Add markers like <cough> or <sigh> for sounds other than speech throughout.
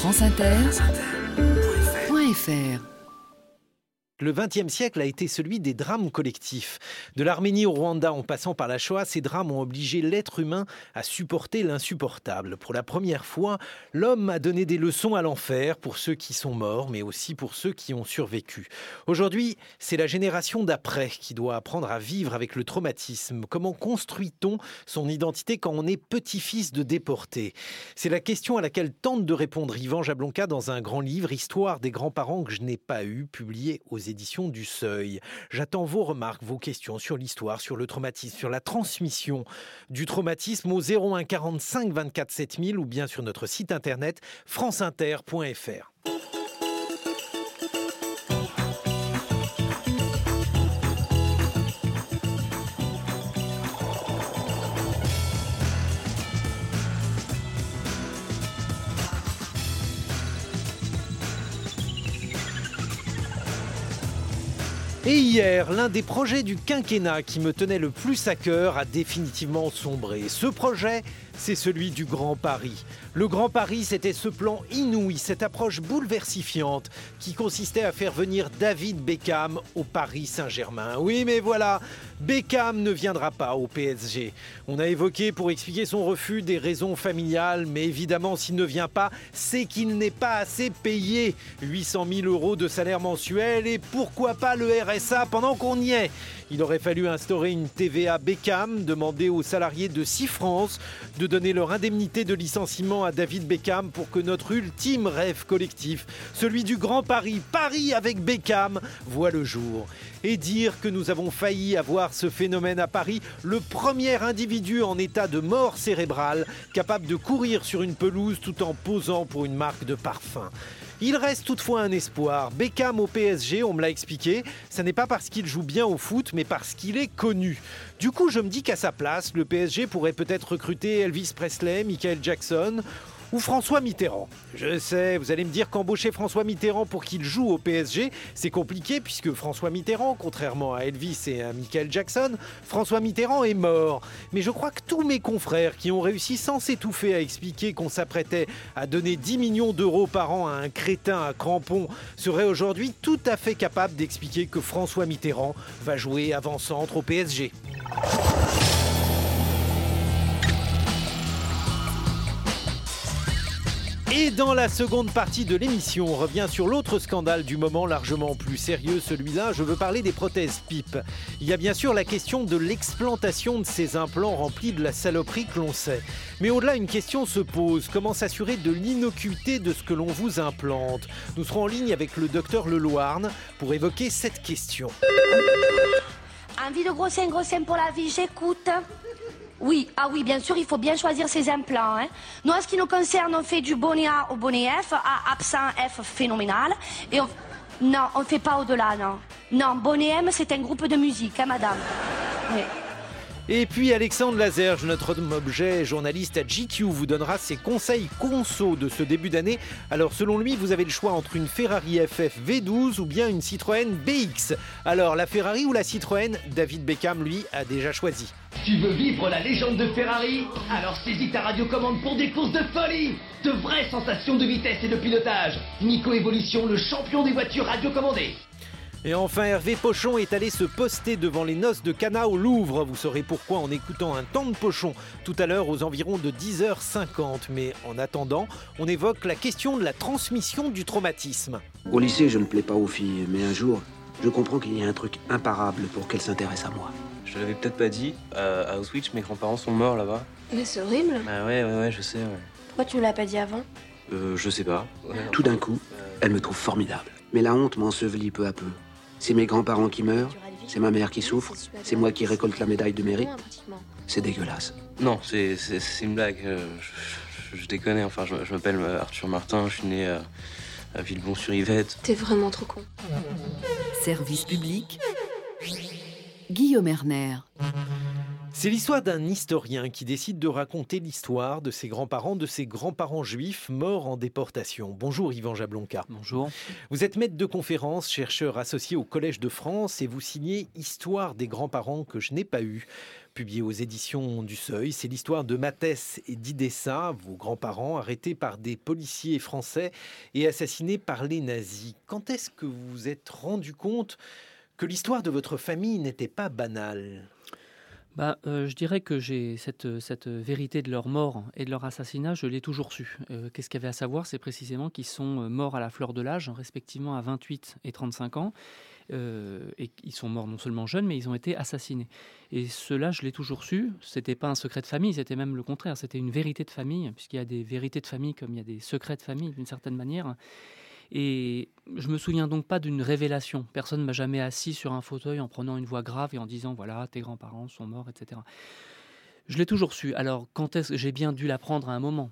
franceinter.fr le XXe siècle a été celui des drames collectifs. De l'Arménie au Rwanda en passant par la Shoah, ces drames ont obligé l'être humain à supporter l'insupportable. Pour la première fois, l'homme a donné des leçons à l'enfer pour ceux qui sont morts, mais aussi pour ceux qui ont survécu. Aujourd'hui, c'est la génération d'après qui doit apprendre à vivre avec le traumatisme. Comment construit-on son identité quand on est petit-fils de déportés C'est la question à laquelle tente de répondre Yvan Jablonka dans un grand livre, Histoire des grands-parents que je n'ai pas eu, publié aux éditions du Seuil. J'attends vos remarques, vos questions sur l'histoire, sur le traumatisme, sur la transmission du traumatisme au 01 45 24 7000 ou bien sur notre site internet franceinter.fr. Et hier, l'un des projets du quinquennat qui me tenait le plus à cœur a définitivement sombré. Ce projet, c'est celui du Grand Paris. Le Grand Paris, c'était ce plan inouï, cette approche bouleversifiante qui consistait à faire venir David Beckham au Paris Saint-Germain. Oui, mais voilà, Beckham ne viendra pas au PSG. On a évoqué pour expliquer son refus des raisons familiales, mais évidemment, s'il ne vient pas, c'est qu'il n'est pas assez payé. 800 000 euros de salaire mensuel et pourquoi pas le RSA pendant qu'on y est? Il aurait fallu instaurer une TVA Beckham, demander aux salariés de 6 France de donner leur indemnité de licenciement à David Beckham pour que notre ultime rêve collectif, celui du Grand Paris, Paris avec Beckham, voit le jour. Et dire que nous avons failli avoir ce phénomène à Paris, le premier individu en état de mort cérébrale capable de courir sur une pelouse tout en posant pour une marque de parfum. Il reste toutefois un espoir. Beckham au PSG, on me l'a expliqué, ce n'est pas parce qu'il joue bien au foot, mais parce qu'il est connu. Du coup, je me dis qu'à sa place, le PSG pourrait peut-être recruter Elvis Presley, Michael Jackson ou François Mitterrand. Je sais, vous allez me dire qu'embaucher François Mitterrand pour qu'il joue au PSG, c'est compliqué puisque François Mitterrand, contrairement à Elvis et à Michael Jackson, François Mitterrand est mort. Mais je crois que tous mes confrères qui ont réussi sans s'étouffer à expliquer qu'on s'apprêtait à donner 10 millions d'euros par an à un crétin à crampons seraient aujourd'hui tout à fait capables d'expliquer que François Mitterrand va jouer avant-centre au PSG. Et dans la seconde partie de l'émission, on revient sur l'autre scandale du moment, largement plus sérieux, celui-là, je veux parler des prothèses PIP. Il y a bien sûr la question de l'explantation de ces implants remplis de la saloperie que l'on sait. Mais au-delà, une question se pose, comment s'assurer de l'innocuité de ce que l'on vous implante? Nous serons en ligne avec le docteur Leloirne pour évoquer cette question. Envie de gros seins, gros seins pour la vie, j'écoute. Oui, ah oui, bien sûr, il faut bien choisir ses implants. Hein. Nous, en ce qui nous concerne, on fait du bonnet A au bonnet F, A absent, F phénoménal. Et on... Non, on ne fait pas au-delà, non. Non, bonnet M, c'est un groupe de musique, hein, madame. Et puis Alexandre Lazerge, notre objet journaliste à GQ, vous donnera ses conseils conso de ce début d'année. Alors selon lui, vous avez le choix entre une Ferrari FF V12 ou bien une Citroën BX. Alors la Ferrari ou la Citroën David Beckham, lui, a déjà choisi. Tu veux vivre la légende de Ferrari? Alors saisis ta radiocommande pour des courses de folie De vraies sensations de vitesse et de pilotage Nico Evolution, le champion des voitures radiocommandées et enfin, Hervé Pochon est allé se poster devant les noces de Cana au Louvre. Vous saurez pourquoi en écoutant un temps de Pochon tout à l'heure aux environs de 10h50. Mais en attendant, on évoque la question de la transmission du traumatisme. Au lycée, je ne plais pas aux filles, mais un jour, je comprends qu'il y a un truc imparable pour qu'elles s'intéressent à moi. Je l'avais peut-être pas dit, à Auschwitz, mes grands-parents sont morts là-bas. Mais c'est horrible. Bah ouais, ouais, ouais, je sais, ouais. Pourquoi tu me l'as pas dit avant? Euh, je sais pas. Tout d'un coup, elle me trouve formidable. Mais la honte m'ensevelit peu à peu. C'est mes grands-parents qui meurent, c'est ma mère qui souffre, c'est moi qui récolte la médaille de mérite. C'est dégueulasse. Non, c'est une blague. euh, Je, je déconne, enfin, je, je m'appelle euh, Arthur Martin, je suis né à, à Villebon-sur-Yvette. T'es vraiment trop con. Service public. Guillaume Erner. C'est l'histoire d'un historien qui décide de raconter l'histoire de ses grands-parents, de ses grands-parents juifs morts en déportation. Bonjour Yvan Jablonka. Bonjour. Vous êtes maître de conférence, chercheur associé au Collège de France et vous signez Histoire des grands-parents que je n'ai pas eu publié aux éditions du Seuil. C'est l'histoire de Mathès et d'Idessa, vos grands-parents, arrêtés par des policiers français et assassinés par les nazis. Quand est-ce que vous vous êtes rendu compte que l'histoire de votre famille n'était pas banale? Bah, euh, je dirais que j'ai cette, cette, vérité de leur mort et de leur assassinat, je l'ai toujours su. Euh, qu'est-ce qu'il y avait à savoir? C'est précisément qu'ils sont euh, morts à la fleur de l'âge, respectivement à 28 et 35 ans. et ils sont morts non seulement jeunes, mais ils ont été assassinés. Et cela, je l'ai toujours su. C'était pas un secret de famille, c'était même le contraire. C'était une vérité de famille, puisqu'il y a des vérités de famille comme il y a des secrets de famille, d'une certaine manière. Et je me souviens donc pas d'une révélation. Personne ne m'a jamais assis sur un fauteuil en prenant une voix grave et en disant voilà, tes grands-parents sont morts, etc. Je l'ai toujours su. Alors, quand est-ce que j'ai bien dû l'apprendre à un moment?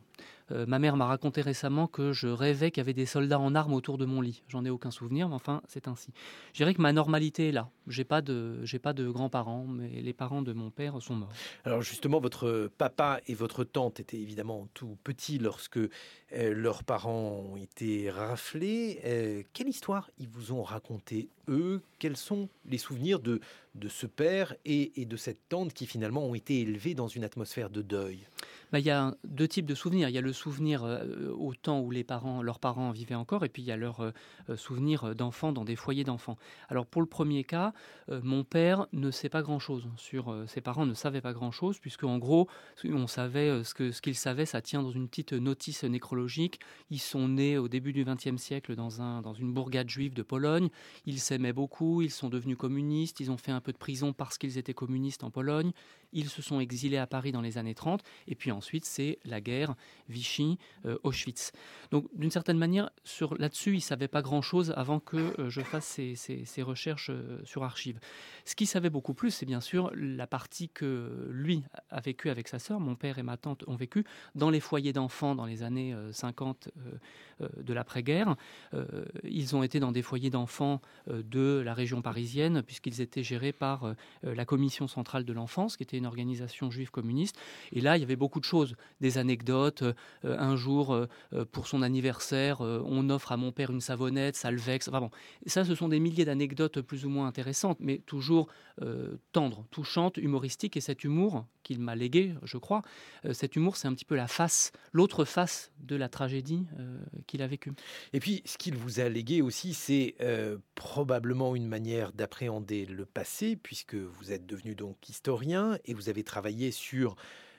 Euh, ma mère m'a raconté récemment que je rêvais qu'il y avait des soldats en armes autour de mon lit. J'en ai aucun souvenir, mais enfin, c'est ainsi. Je dirais que ma normalité est là. J'ai pas de, j'ai pas de grands-parents, mais les parents de mon père sont morts. Alors justement, votre papa et votre tante étaient évidemment tout petits lorsque euh, leurs parents ont été raflés. Euh, quelle histoire ils vous ont raconté eux? Quels sont les souvenirs de de ce père et, et de cette tante qui finalement ont été élevés dans une atmosphère de deuil? Bah, il y a deux types de souvenirs. Il y a le souvenir euh, au temps où les parents, leurs parents vivaient encore, et puis il y a leur euh, euh, souvenir d'enfants dans des foyers d'enfants. Alors pour le premier cas, mon père ne sait pas grand-chose sur ses parents, ne savaient pas grand-chose, puisque en gros, on savait ce que ce qu'ils savaient, ça tient dans une petite notice nécrologique. Ils sont nés au début du XXe siècle dans dans une bourgade juive de Pologne. Ils s'aimaient beaucoup, ils sont devenus communistes, ils ont fait un peu de prison parce qu'ils étaient communistes en Pologne. Ils se sont exilés à Paris dans les années 30, et puis ensuite c'est la guerre, Vichy, euh, Auschwitz. Donc d'une certaine manière, là-dessus, il savait pas grand-chose avant que euh, je fasse ces, recherches euh, sur archives. Ce qu'il savait beaucoup plus, c'est bien sûr la partie que lui a vécu avec sa sœur, mon père et ma tante ont vécu dans les foyers d'enfants dans les années 50 de l'après-guerre. ils ont été dans des foyers d'enfants de la région parisienne, puisqu'ils étaient gérés par la Commission centrale de l'enfance, qui était une organisation juive communiste. Et là, il y avait beaucoup de choses, des anecdotes. Euh, un jour, euh, euh, pour son anniversaire, on offre à mon père une savonnette, ça le vexe. Enfin bon, ça, ce sont des milliers d'anecdotes plus ou moins intéressantes, mais toujours tendres, touchantes, humoristiques. Et cet humour qu'il m'a légué, je crois, cet humour, c'est un petit peu la face, l'autre face de la tragédie qu'il a vécue. Et puis, ce qu'il vous a légué aussi, c'est probablement une manière d'appréhender le passé, puisque vous êtes devenu donc historien et vous avez travaillé sur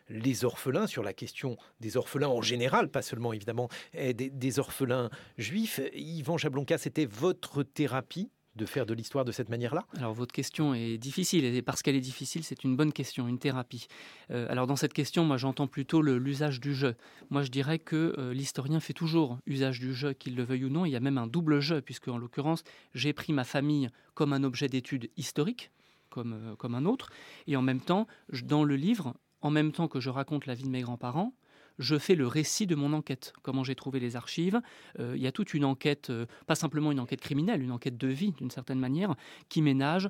les orphelins, sur la question des orphelins en général, pas seulement évidemment eh, des, orphelins juifs. Yvan Jablonka, c'était votre thérapie de faire de l'histoire de cette manière-là? Alors votre question est difficile, et parce qu'elle est difficile, c'est une bonne question, une thérapie. Euh, alors dans cette question, moi j'entends plutôt l'usage du jeu. Moi je dirais que euh, l'historien fait toujours usage du jeu, qu'il le veuille ou non. Il y a même un double jeu, puisque en l'occurrence, j'ai pris ma famille comme un objet d'étude historique, comme, euh, comme un autre, et en même temps, dans le livre, en même temps que je raconte la vie de mes grands-parents, je fais le récit de mon enquête, comment j'ai trouvé les archives. Euh, il y a toute une enquête, euh, pas simplement une enquête criminelle, une enquête de vie d'une certaine manière, qui ménage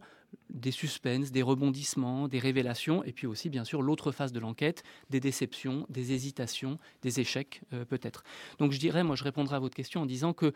des suspens, des rebondissements, des révélations, et puis aussi bien sûr l'autre phase de l'enquête, des déceptions, des hésitations, des échecs euh, peut-être. Donc je dirais, moi je répondrai à votre question en disant que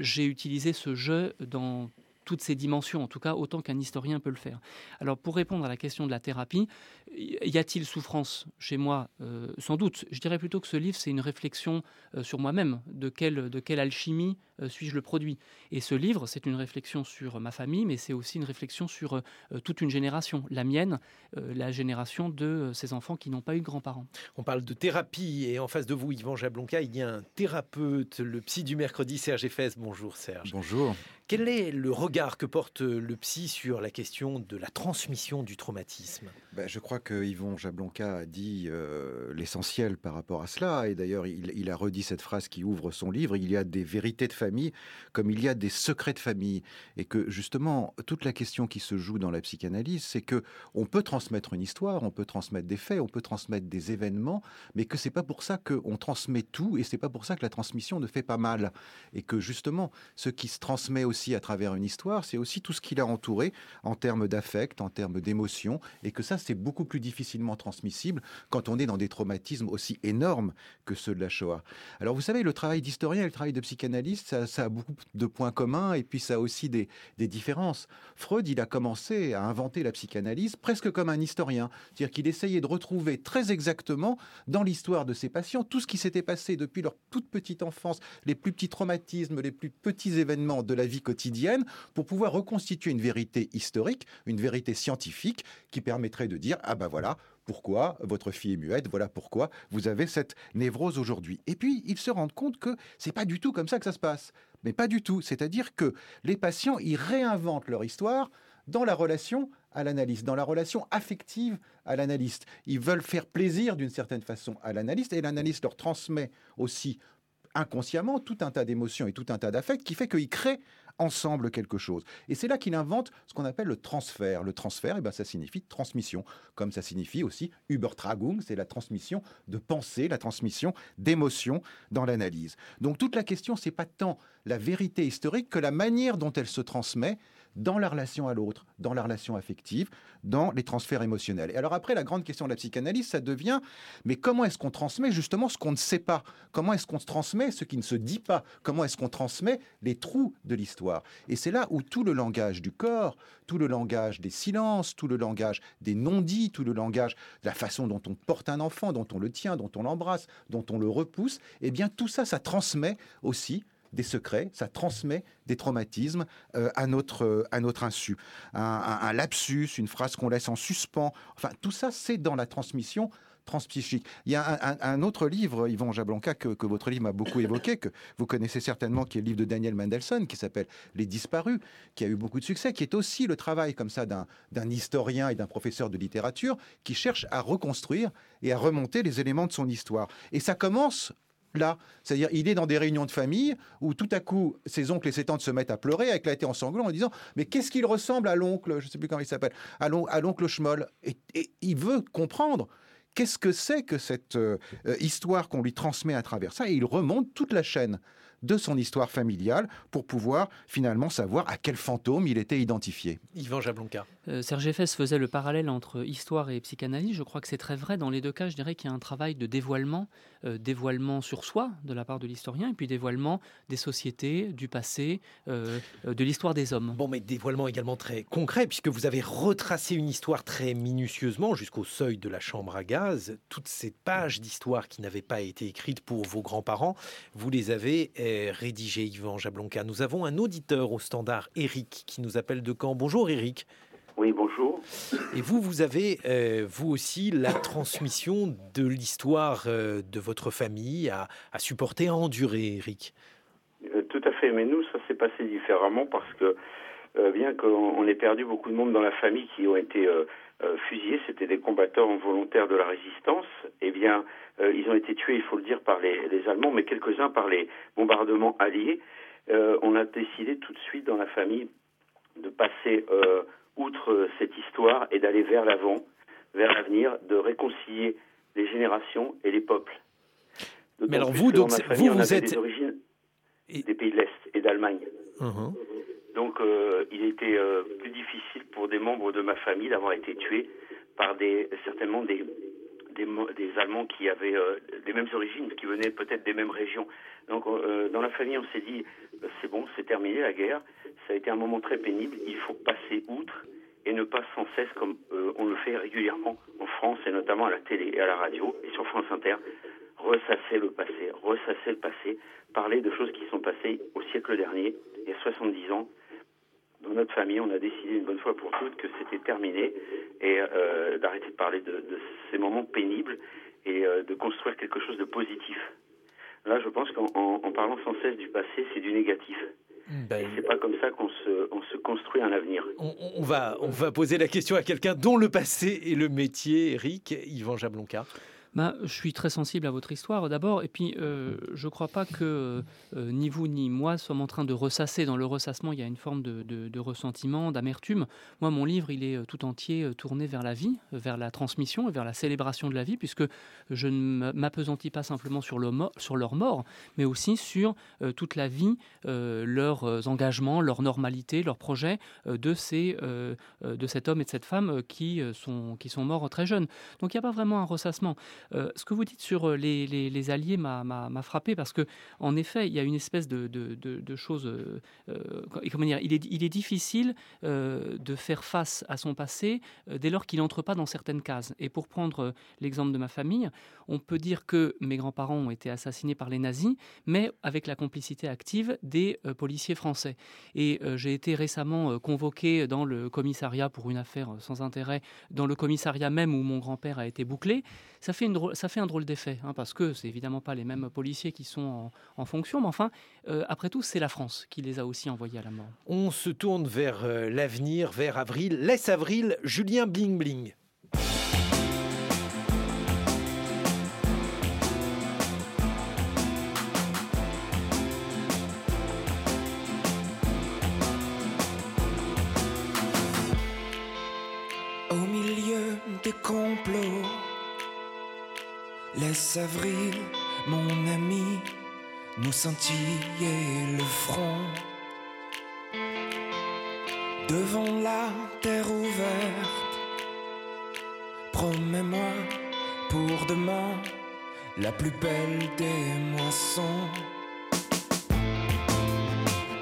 j'ai utilisé ce jeu dans toutes ces dimensions, en tout cas autant qu'un historien peut le faire. Alors pour répondre à la question de la thérapie, y a-t-il souffrance chez moi? Euh, Sans doute. Je dirais plutôt que ce livre, c'est une réflexion euh, sur moi-même, de quelle, de quelle alchimie suis-je le produit? Et ce livre, c'est une réflexion sur ma famille, mais c'est aussi une réflexion sur toute une génération, la mienne, la génération de ces enfants qui n'ont pas eu de grands-parents. On parle de thérapie, et en face de vous, Yvan Jablonka, il y a un thérapeute, le psy du mercredi, Serge Effès. Bonjour Serge. Bonjour. Quel est le regard que porte le psy sur la question de la transmission du traumatisme? Ben, Je crois que Yvon Jablonka a dit euh, l'essentiel par rapport à cela. Et d'ailleurs, il, a redit cette phrase qui ouvre son livre. Il y a des vérités de famille comme il y a des secrets de famille. Et que justement, toute la question qui se joue dans la psychanalyse, c'est que on peut transmettre une histoire, on peut transmettre des faits, on peut transmettre des événements, mais que c'est pas pour ça qu'on transmet tout et c'est pas pour ça que la transmission ne fait pas mal. Et que justement, ce qui se transmet aussi à travers une histoire, c'est aussi tout ce qui l'a entouré en termes d'affect, en termes d'émotion, et que ça, c'est beaucoup plus difficilement transmissibles quand on est dans des traumatismes aussi énormes que ceux de la Shoah. Alors vous savez, le travail d'historien et le travail de psychanalyste, ça, a beaucoup de points communs et puis ça a aussi des, des différences. Freud, il a commencé à inventer la psychanalyse presque comme un historien, c'est-à-dire qu'il essayait de retrouver très exactement dans l'histoire de ses patients tout ce qui s'était passé depuis leur toute petite enfance, les plus petits traumatismes, les plus petits événements de la vie quotidienne, pour pouvoir reconstituer une vérité historique, une vérité scientifique qui permettrait de dire ah ben voilà pourquoi votre fille est muette, voilà pourquoi vous avez cette névrose aujourd'hui. Et puis ils se rendent compte que c'est pas du tout comme ça que ça se passe, mais pas du tout. C'est-à-dire que les patients ils réinventent leur histoire dans la relation à l'analyste, dans la relation affective à l'analyste. Ils veulent faire plaisir d'une certaine façon à l'analyste et l'analyste leur transmet aussi inconsciemment tout un tas d'émotions et tout un tas d'affects qui fait qu'ils créent ensemble quelque chose. Et c'est là qu'il invente ce qu'on appelle le transfert. Le transfert, eh ben, ça signifie transmission, comme ça signifie aussi Übertragung, c'est la transmission de pensée, la transmission d'émotions dans l'analyse. Donc toute la question, c'est pas tant la vérité historique que la manière dont elle se transmet dans la relation à l'autre, dans la relation affective, dans les transferts émotionnels. Et alors après, la grande question de la psychanalyse, ça devient, mais comment est-ce qu'on transmet justement ce qu'on ne sait pas? Comment est-ce qu'on transmet ce qui ne se dit pas? Comment est-ce qu'on transmet les trous de l'histoire? Et c'est là où tout le langage du corps, tout le langage des silences, tout le langage des non-dits, tout le langage de la façon dont on porte un enfant, dont on le tient, dont on l'embrasse, dont on le repousse, eh bien tout ça, ça transmet aussi des secrets, ça transmet des traumatismes euh, à, notre, à notre insu. Un, lapsus, une phrase qu'on laisse en suspens, enfin tout ça c'est dans la transmission transpsychique. Il y a un, autre livre, Yvon Jablanca, que, que votre livre m'a beaucoup évoqué, que vous connaissez certainement, qui est le livre de Daniel Mendelssohn, qui s'appelle Les disparus, qui a eu beaucoup de succès, qui est aussi le travail comme ça d'un historien et d'un professeur de littérature qui cherche à reconstruire et à remonter les éléments de son histoire. Et ça commence là. C'est-à-dire, il est dans des réunions de famille où tout à coup, ses oncles et ses tantes se mettent à pleurer, à éclater en sanglots en disant Mais qu'est-ce qu'il ressemble à l'oncle, je ne sais plus comment il s'appelle, à l'oncle Schmoll et, il veut comprendre qu'est-ce que c'est que cette euh, histoire qu'on lui transmet à travers ça, et il remonte toute la chaîne de son histoire familiale pour pouvoir finalement savoir à quel fantôme il était identifié. Yvan Jablonka. Euh, Serge Effès faisait le parallèle entre histoire et psychanalyse. Je crois que c'est très vrai. Dans les deux cas, je dirais qu'il y a un travail de dévoilement, euh, dévoilement sur soi de la part de l'historien, et puis dévoilement des sociétés, du passé, euh, de l'histoire des hommes. Bon, mais dévoilement également très concret, puisque vous avez retracé une histoire très minutieusement jusqu'au seuil de la chambre à gaz. Toutes ces pages d'histoire qui n'avaient pas été écrites pour vos grands-parents, vous les avez rédigé, Yvan Jablonka. Nous avons un auditeur au standard, Eric, qui nous appelle de Caen. Bonjour Eric. Oui, bonjour. Et vous, vous avez, euh, vous aussi, la transmission de l'histoire euh, de votre famille à, supporter, à endurer, Eric euh, Tout à fait, mais nous, ça s'est passé différemment parce que, bien qu'on ait perdu beaucoup de monde dans la famille qui ont été fusillés, c'était des combattants volontaires de la résistance, eh bien, ils ont été tués, il faut le dire, par les, Allemands, mais quelques-uns par les bombardements alliés. On a décidé tout de suite dans la famille de passer outre cette histoire et d'aller vers l'avant, vers l'avenir, de réconcilier les générations et les peuples. Mais alors vous, donc, vous, vous êtes des origines des pays de l'Est et d'Allemagne. Uh-huh. Donc, il était plus difficile pour des membres de ma famille d'avoir été tués par des certainement des, des, Allemands qui avaient euh, les mêmes origines, qui venaient peut-être des mêmes régions. Donc euh, dans la famille, on s'est dit, euh, c'est bon, c'est terminé la guerre, ça a été un moment très pénible, il faut passer outre et ne pas sans cesse, comme on le fait régulièrement en France et notamment à la télé et à la radio et sur France Inter, ressasser le passé, ressasser le passé, parler de choses qui sont passées au siècle dernier, il y a 70 ans, dans notre famille, on a décidé une bonne fois pour toutes que c'était terminé et euh, d'arrêter de parler de, ces moments pénibles et euh, de construire quelque chose de positif. Là, je pense qu'en parlant sans cesse du passé, c'est du négatif. Ben, c'est pas comme ça qu'on se, on se construit un avenir. On, va, on va poser la question à quelqu'un dont le passé est le métier, Eric, Yvan Jablonka. Bah, Je suis très sensible à votre histoire d'abord, et puis euh, je ne crois pas que euh, ni vous ni moi sommes en train de ressasser. Dans le ressassement, il y a une forme de, ressentiment, d'amertume. Moi, mon livre, il est euh, tout entier tourné vers la vie, vers la transmission et vers la célébration de la vie, puisque je ne m'apesantis pas simplement sur, le sur leur mort, mais aussi sur toute la vie, leurs engagements, leur normalité, leurs projets de cet homme et de cette femme qui, sont, qui sont morts très jeunes. Donc il n'y a pas vraiment un ressassement. Euh, ce que vous dites sur euh, les, alliés m'a frappé parce que, en effet, il y a une espèce de, de, chose. Euh, comment dire il est, il est difficile de faire face à son passé dès lors qu'il n'entre pas dans certaines cases. Et pour prendre l'exemple de ma famille, on peut dire que mes grands-parents ont été assassinés par les nazis, mais avec la complicité active des policiers français. Et j'ai été récemment convoqué dans le commissariat pour une affaire sans intérêt, dans le commissariat même où mon grand-père a été bouclé. Ça fait une ça fait un drôle d'effet, hein, parce que c'est évidemment pas les mêmes policiers qui sont en, fonction, mais enfin, euh, après tout, c'est la France qui les a aussi envoyés à la mort. On se tourne vers euh, l'avenir, vers avril. Laisse avril, Julien Bling Bling. avril, mon ami, nous scintillait le front. Devant la terre ouverte, promets-moi pour demain la plus belle des moissons.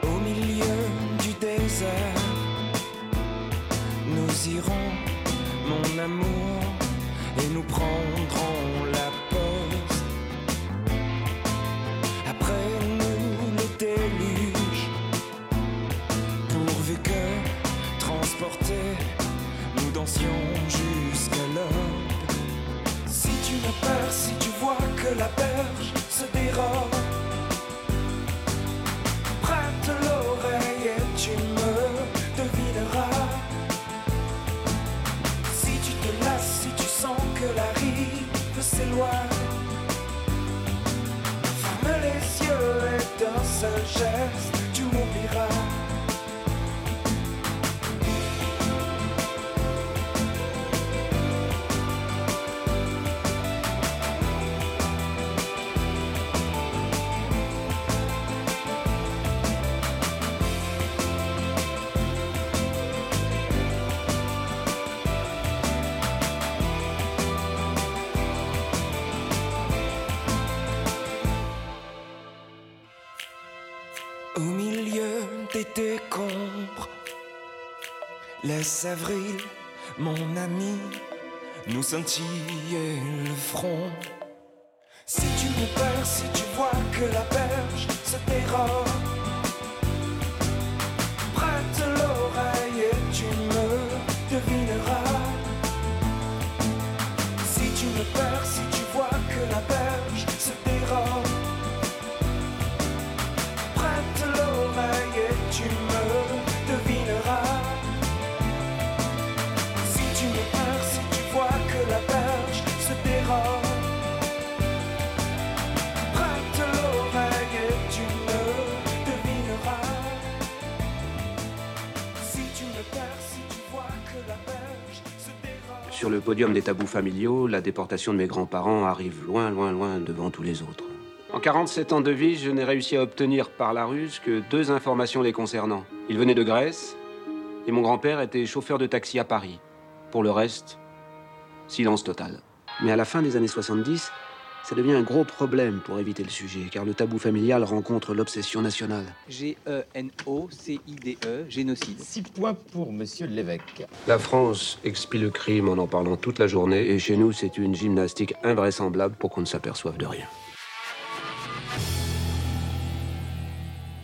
Au milieu du désert, nous irons, mon amour, et nous prendrons la nous dansions jusqu'à l'aube. Si tu as peur, si tu vois que la berge se dérobe, seul avril, mon ami, nous scintillait le front. Si tu me perds, si tu vois que la berge se dérobe Sur le podium des tabous familiaux, la déportation de mes grands-parents arrive loin, loin, loin devant tous les autres. En 47 ans de vie, je n'ai réussi à obtenir par la ruse que deux informations les concernant. Ils venaient de Grèce et mon grand-père était chauffeur de taxi à Paris. Pour le reste, silence total. Mais à la fin des années 70, ça devient un gros problème pour éviter le sujet, car le tabou familial rencontre l'obsession nationale. G-E-N-O-C-I-D-E, génocide. Six points pour monsieur l'évêque. La France explie le crime en en parlant toute la journée, et chez nous, c'est une gymnastique invraisemblable pour qu'on ne s'aperçoive de rien.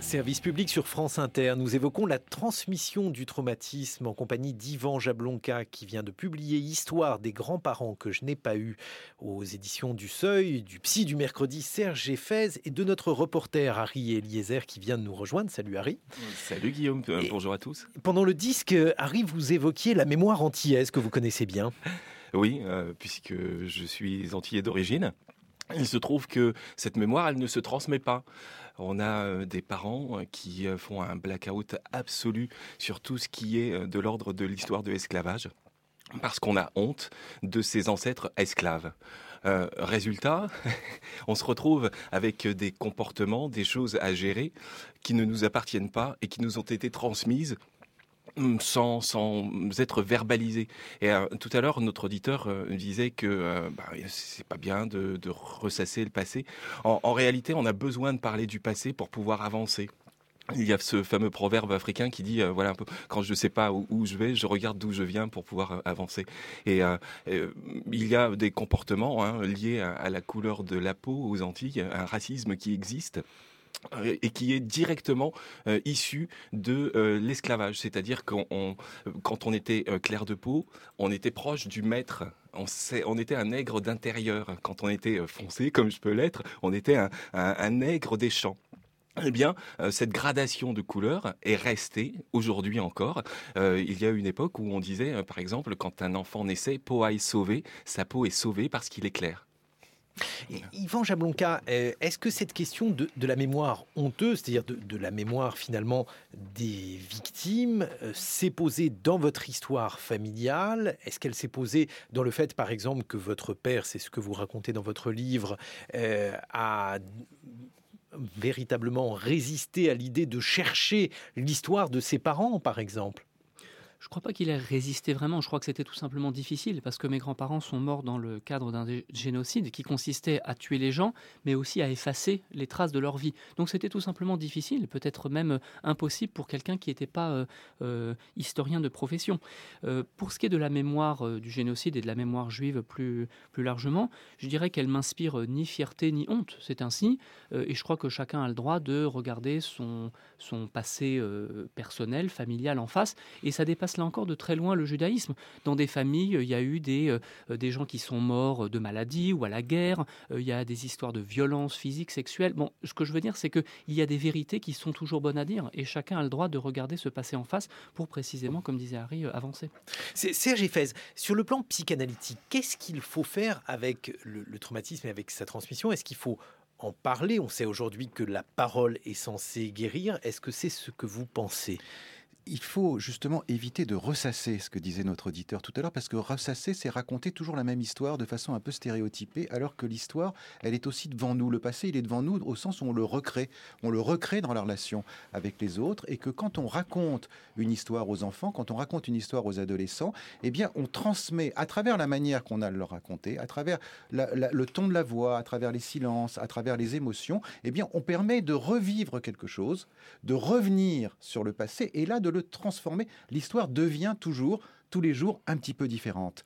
Service public sur France Inter, nous évoquons la transmission du traumatisme en compagnie d'Yvan Jablonka qui vient de publier Histoire des grands-parents que je n'ai pas eu aux éditions du Seuil, du Psy du mercredi Serge Effez et de notre reporter Harry Eliezer qui vient de nous rejoindre. Salut Harry. Salut Guillaume, bonjour à tous. Pendant le disque, Harry, vous évoquiez la mémoire antillaise que vous connaissez bien. Oui, puisque je suis antillais d'origine. Il se trouve que cette mémoire, elle ne se transmet pas. On a des parents qui font un blackout absolu sur tout ce qui est de l'ordre de l'histoire de l'esclavage parce qu'on a honte de ses ancêtres esclaves. Euh, résultat, <laughs> on se retrouve avec des comportements, des choses à gérer qui ne nous appartiennent pas et qui nous ont été transmises sans, sans être verbalisées. Et euh, tout à l'heure, notre auditeur euh, disait que bah, c'est pas bien de, ressasser le passé. en réalité, on a besoin de parler du passé pour pouvoir avancer. Il y a ce fameux proverbe africain qui dit, euh, voilà quand je ne sais pas où, je vais, je regarde d'où je viens pour pouvoir euh, avancer. Et euh, il y a des comportements hein, liés à, la couleur de la peau aux Antilles, un racisme qui existe et qui est directement issu de l'esclavage. C'est-à-dire qu'on, quand on était clair de peau, on était proche du maître. On, on était un nègre d'intérieur. Quand on était foncé, comme je peux l'être, on était un, nègre des champs eh bien, euh, cette gradation de couleurs est restée aujourd'hui encore. Euh, il y a une époque où on disait, euh, par exemple, quand un enfant naissait, peau est sauvée, sa peau est sauvée parce qu'il est clair. Yvan Jablonka, est-ce que cette question de, la mémoire honteuse, c'est-à-dire de, la mémoire finalement des victimes, s'est posée dans votre histoire familiale? Est-ce qu'elle s'est posée dans le fait, par exemple, que votre père, c'est ce que vous racontez dans votre livre, a véritablement résister à l'idée de chercher l'histoire de ses parents, par exemple? Je ne crois pas qu'il ait résisté vraiment. Je crois que c'était tout simplement difficile parce que mes grands-parents sont morts dans le cadre d'un génocide qui consistait à tuer les gens, mais aussi à effacer les traces de leur vie. Donc c'était tout simplement difficile, peut-être même euh, impossible pour quelqu'un qui n'était pas euh, euh, historien de profession. pour ce qui est de la mémoire du génocide et de la mémoire juive plus, plus largement, je dirais qu'elle m'inspire ni fierté ni honte. C'est ainsi. et je crois que chacun a le droit de regarder son, son passé personnel, familial en face. Et ça dépasse là encore de très loin le judaïsme. Dans des familles, il y a eu des, euh, des gens qui sont morts de maladie ou à la guerre, euh, il y a des histoires de violence physique, sexuelle. Bon, ce que je veux dire, c'est qu'il y a des vérités qui sont toujours bonnes à dire et chacun a le droit de regarder ce passé en face pour précisément, comme disait Harry, euh, avancer. Serge Eiffez, sur le plan psychanalytique, qu'est-ce qu'il faut faire avec le traumatisme et avec sa transmission? Est-ce qu'il faut en parler? On sait aujourd'hui que la parole est censée guérir. Est-ce que c'est ce que vous pensez? Il faut justement éviter de ressasser ce que disait notre auditeur tout à l'heure, parce que ressasser, c'est raconter toujours la même histoire de façon un peu stéréotypée, alors que l'histoire, elle est aussi devant nous. Le passé, il est devant nous au sens où on le recrée. On le recrée dans la relation avec les autres, et que quand on raconte une histoire aux enfants, quand on raconte une histoire aux adolescents, eh bien, on transmet à travers la manière qu'on a de leur raconter, à travers le ton de la voix, à travers les silences, à travers les émotions, eh bien, on permet de revivre quelque chose, de revenir sur le passé, et là, de transformer. L'histoire devient toujours, tous les jours, un petit peu différente.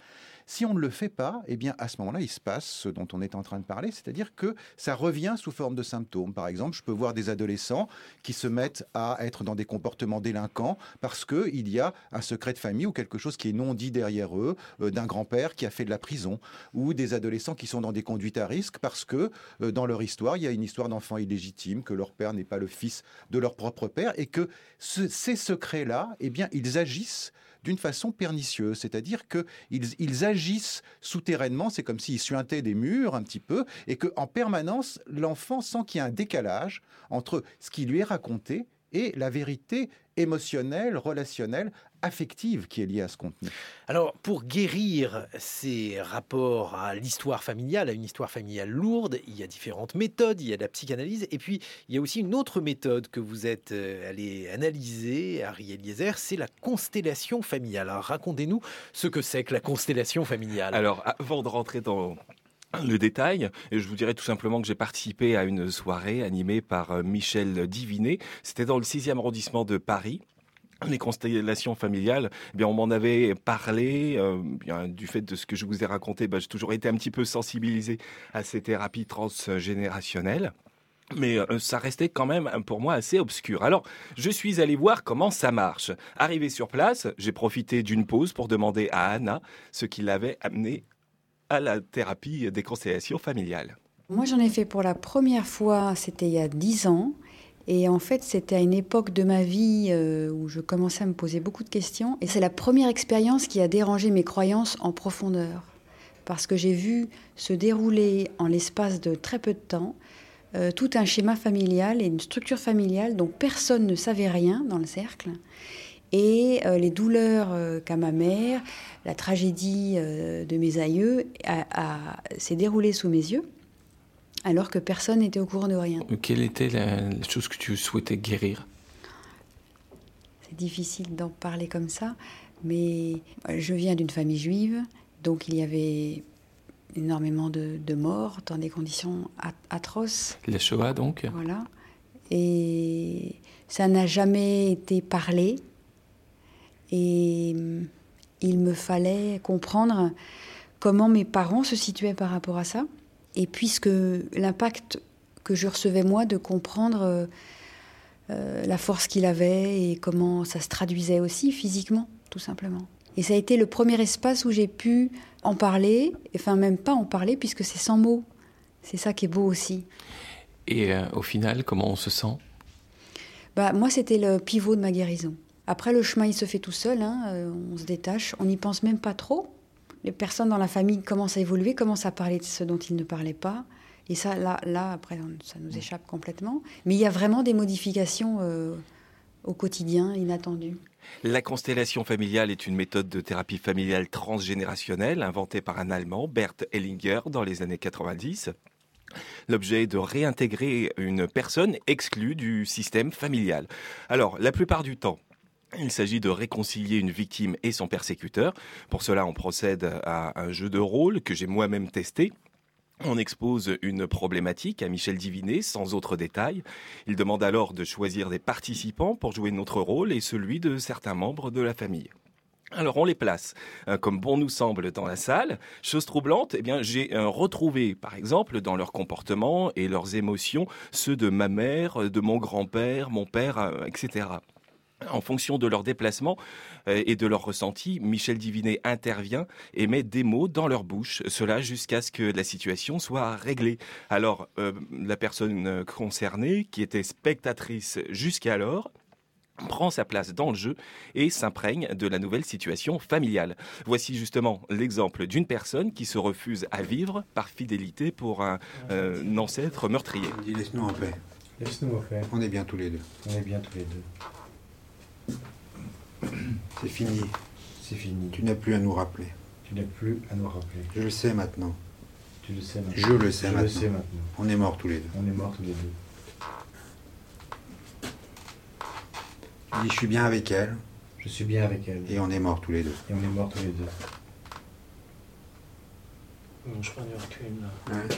Si on ne le fait pas, eh bien à ce moment-là, il se passe ce dont on est en train de parler, c'est-à-dire que ça revient sous forme de symptômes. Par exemple, je peux voir des adolescents qui se mettent à être dans des comportements délinquants parce qu'il y a un secret de famille ou quelque chose qui est non dit derrière eux, euh, d'un grand-père qui a fait de la prison, ou des adolescents qui sont dans des conduites à risque parce que euh, dans leur histoire, il y a une histoire d'enfant illégitime, que leur père n'est pas le fils de leur propre père, et que ces secrets-là, eh bien, ils agissent d'une façon pernicieuse, c'est-à-dire qu'ils ils agissent souterrainement, c'est comme s'ils suintaient des murs un petit peu, et qu'en permanence, l'enfant sent qu'il y a un décalage entre ce qui lui est raconté et la vérité émotionnelle, relationnelle, affective qui est liée à ce contenu. Alors, pour guérir ces rapports à l'histoire familiale, à une histoire familiale lourde, il y a différentes méthodes. Il y a la psychanalyse, et puis il y a aussi une autre méthode que vous êtes euh, allé analyser, Harry Eliezer, c'est la constellation familiale. Alors, racontez-nous ce que c'est que la constellation familiale. Alors, avant de rentrer dans le détail. Et je vous dirais tout simplement que j'ai participé à une soirée animée par euh, Michel Divinet. C'était dans le 6e arrondissement de Paris les constellations familiales, eh bien on m'en avait parlé, euh, du fait de ce que je vous ai raconté, ben, j'ai toujours été un petit peu sensibilisé à ces thérapies transgénérationnelles. Mais euh, ça restait quand même pour moi assez obscur. Alors, je suis allé voir comment ça marche. Arrivé sur place, j'ai profité d'une pause pour demander à Anna ce qui l'avait amené à la thérapie des constellations familiales. Moi, j'en ai fait pour la première fois, c'était il y a dix ans. Et en fait, c'était à une époque de ma vie euh, où je commençais à me poser beaucoup de questions. Et c'est la première expérience qui a dérangé mes croyances en profondeur. parce que j'ai vu se dérouler en l'espace de très peu de temps euh, tout un schéma familial et une structure familiale dont personne ne savait rien dans le cercle. Et euh, les douleurs qu'a ma mère, la tragédie de mes aïeux, s'est déroulée sous mes yeux, alors que personne n'était au courant de rien. Quelle était la, chose que tu souhaitais guérir? C'est difficile d'en parler comme ça, mais je viens d'une famille juive, donc il y avait énormément de, morts dans des conditions atroces. La Shoah donc? Voilà. Et ça n'a jamais été parlé. Et mm, il me fallait comprendre comment mes parents se situaient par rapport à ça. Et puisque l'impact que je recevais moi de comprendre euh, la force qu'il avait et comment ça se traduisait aussi physiquement, tout simplement. Et ça a été le premier espace où j'ai pu en parler, enfin même pas en parler puisque c'est sans mots. C'est ça qui est beau aussi. Et euh, au final, comment on se sent? Bah, Moi, c'était le pivot de ma guérison. Après, le chemin, il se fait tout seul, hein, euh, on se détache, on n'y pense même pas trop. Les personnes dans la famille commencent à évoluer, commencent à parler de ce dont ils ne parlaient pas. Et ça, là, là après, ça nous échappe complètement. Mais il y a vraiment des modifications euh, au quotidien inattendues. La constellation familiale est une méthode de thérapie familiale transgénérationnelle inventée par un Allemand, Bert Hellinger, dans les années 90. L'objet est de réintégrer une personne exclue du système familial. Alors, la plupart du temps, il s'agit de réconcilier une victime et son persécuteur. Pour cela, on procède à un jeu de rôle que j'ai moi-même testé on expose une problématique à Michel Divinet sans autre détail. Il demande alors de choisir des participants pour jouer notre rôle et celui de certains membres de la famille. Alors on les place euh, comme bon nous semble dans la salle. Chose troublante, eh bien j'ai euh, retrouvé par exemple dans leur comportement et leurs émotions ceux de ma mère, de mon grand-père, mon père, euh, etc. En fonction de leur déplacement euh, et de leur ressenti, Michel Divinet intervient et met des mots dans leur bouche, cela jusqu'à ce que la situation soit réglée. Alors, euh, la personne concernée, qui était spectatrice jusqu'alors, prend sa place dans le jeu et s'imprègne de la nouvelle situation familiale. Voici justement l'exemple d'une personne qui se refuse à vivre par fidélité pour un, euh, ancêtre meurtrier. Laisse-nous en paix. Laisse-nous en paix. On est bien tous les deux. On est bien tous les deux. C'est fini. C'est fini. Tu n'as plus à nous rappeler. Tu n'as plus à nous rappeler. Je le sais maintenant. Tu le sais maintenant. Je le sais, Je maintenant. Le sais maintenant. On est morts tous les deux. On est morts tous les deux. Je dis, je suis bien avec elle. Je suis bien avec elle. Et on est morts tous les deux. Et on est morts tous les deux. je prends du recul là. Ouais.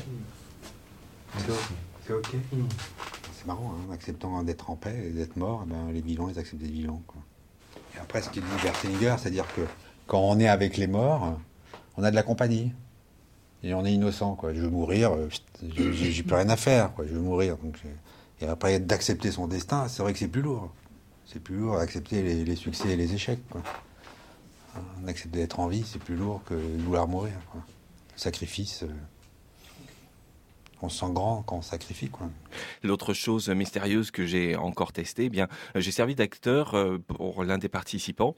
C'est ok. C'est marrant, hein, acceptant d'être en paix et d'être mort, ben, les vivants, ils acceptent d'être vivants. Et après, ce qu'il dit Bertelinger, c'est-à-dire que quand on est avec les morts, on a de la compagnie. Et on est innocent, quoi. Je veux mourir, euh, j'ai plus rien à faire, quoi. Je veux mourir. Et après, d'accepter son destin, c'est vrai que c'est plus lourd. C'est plus lourd d'accepter les, succès et les échecs, quoi. D'accepter d'être en vie, c'est plus lourd que vouloir mourir, sacrifice. Euh, on se sent grand quand on sacrifie. Quoi. L'autre chose mystérieuse que j'ai encore testée, eh bien, j'ai servi d'acteur euh, pour l'un des participants.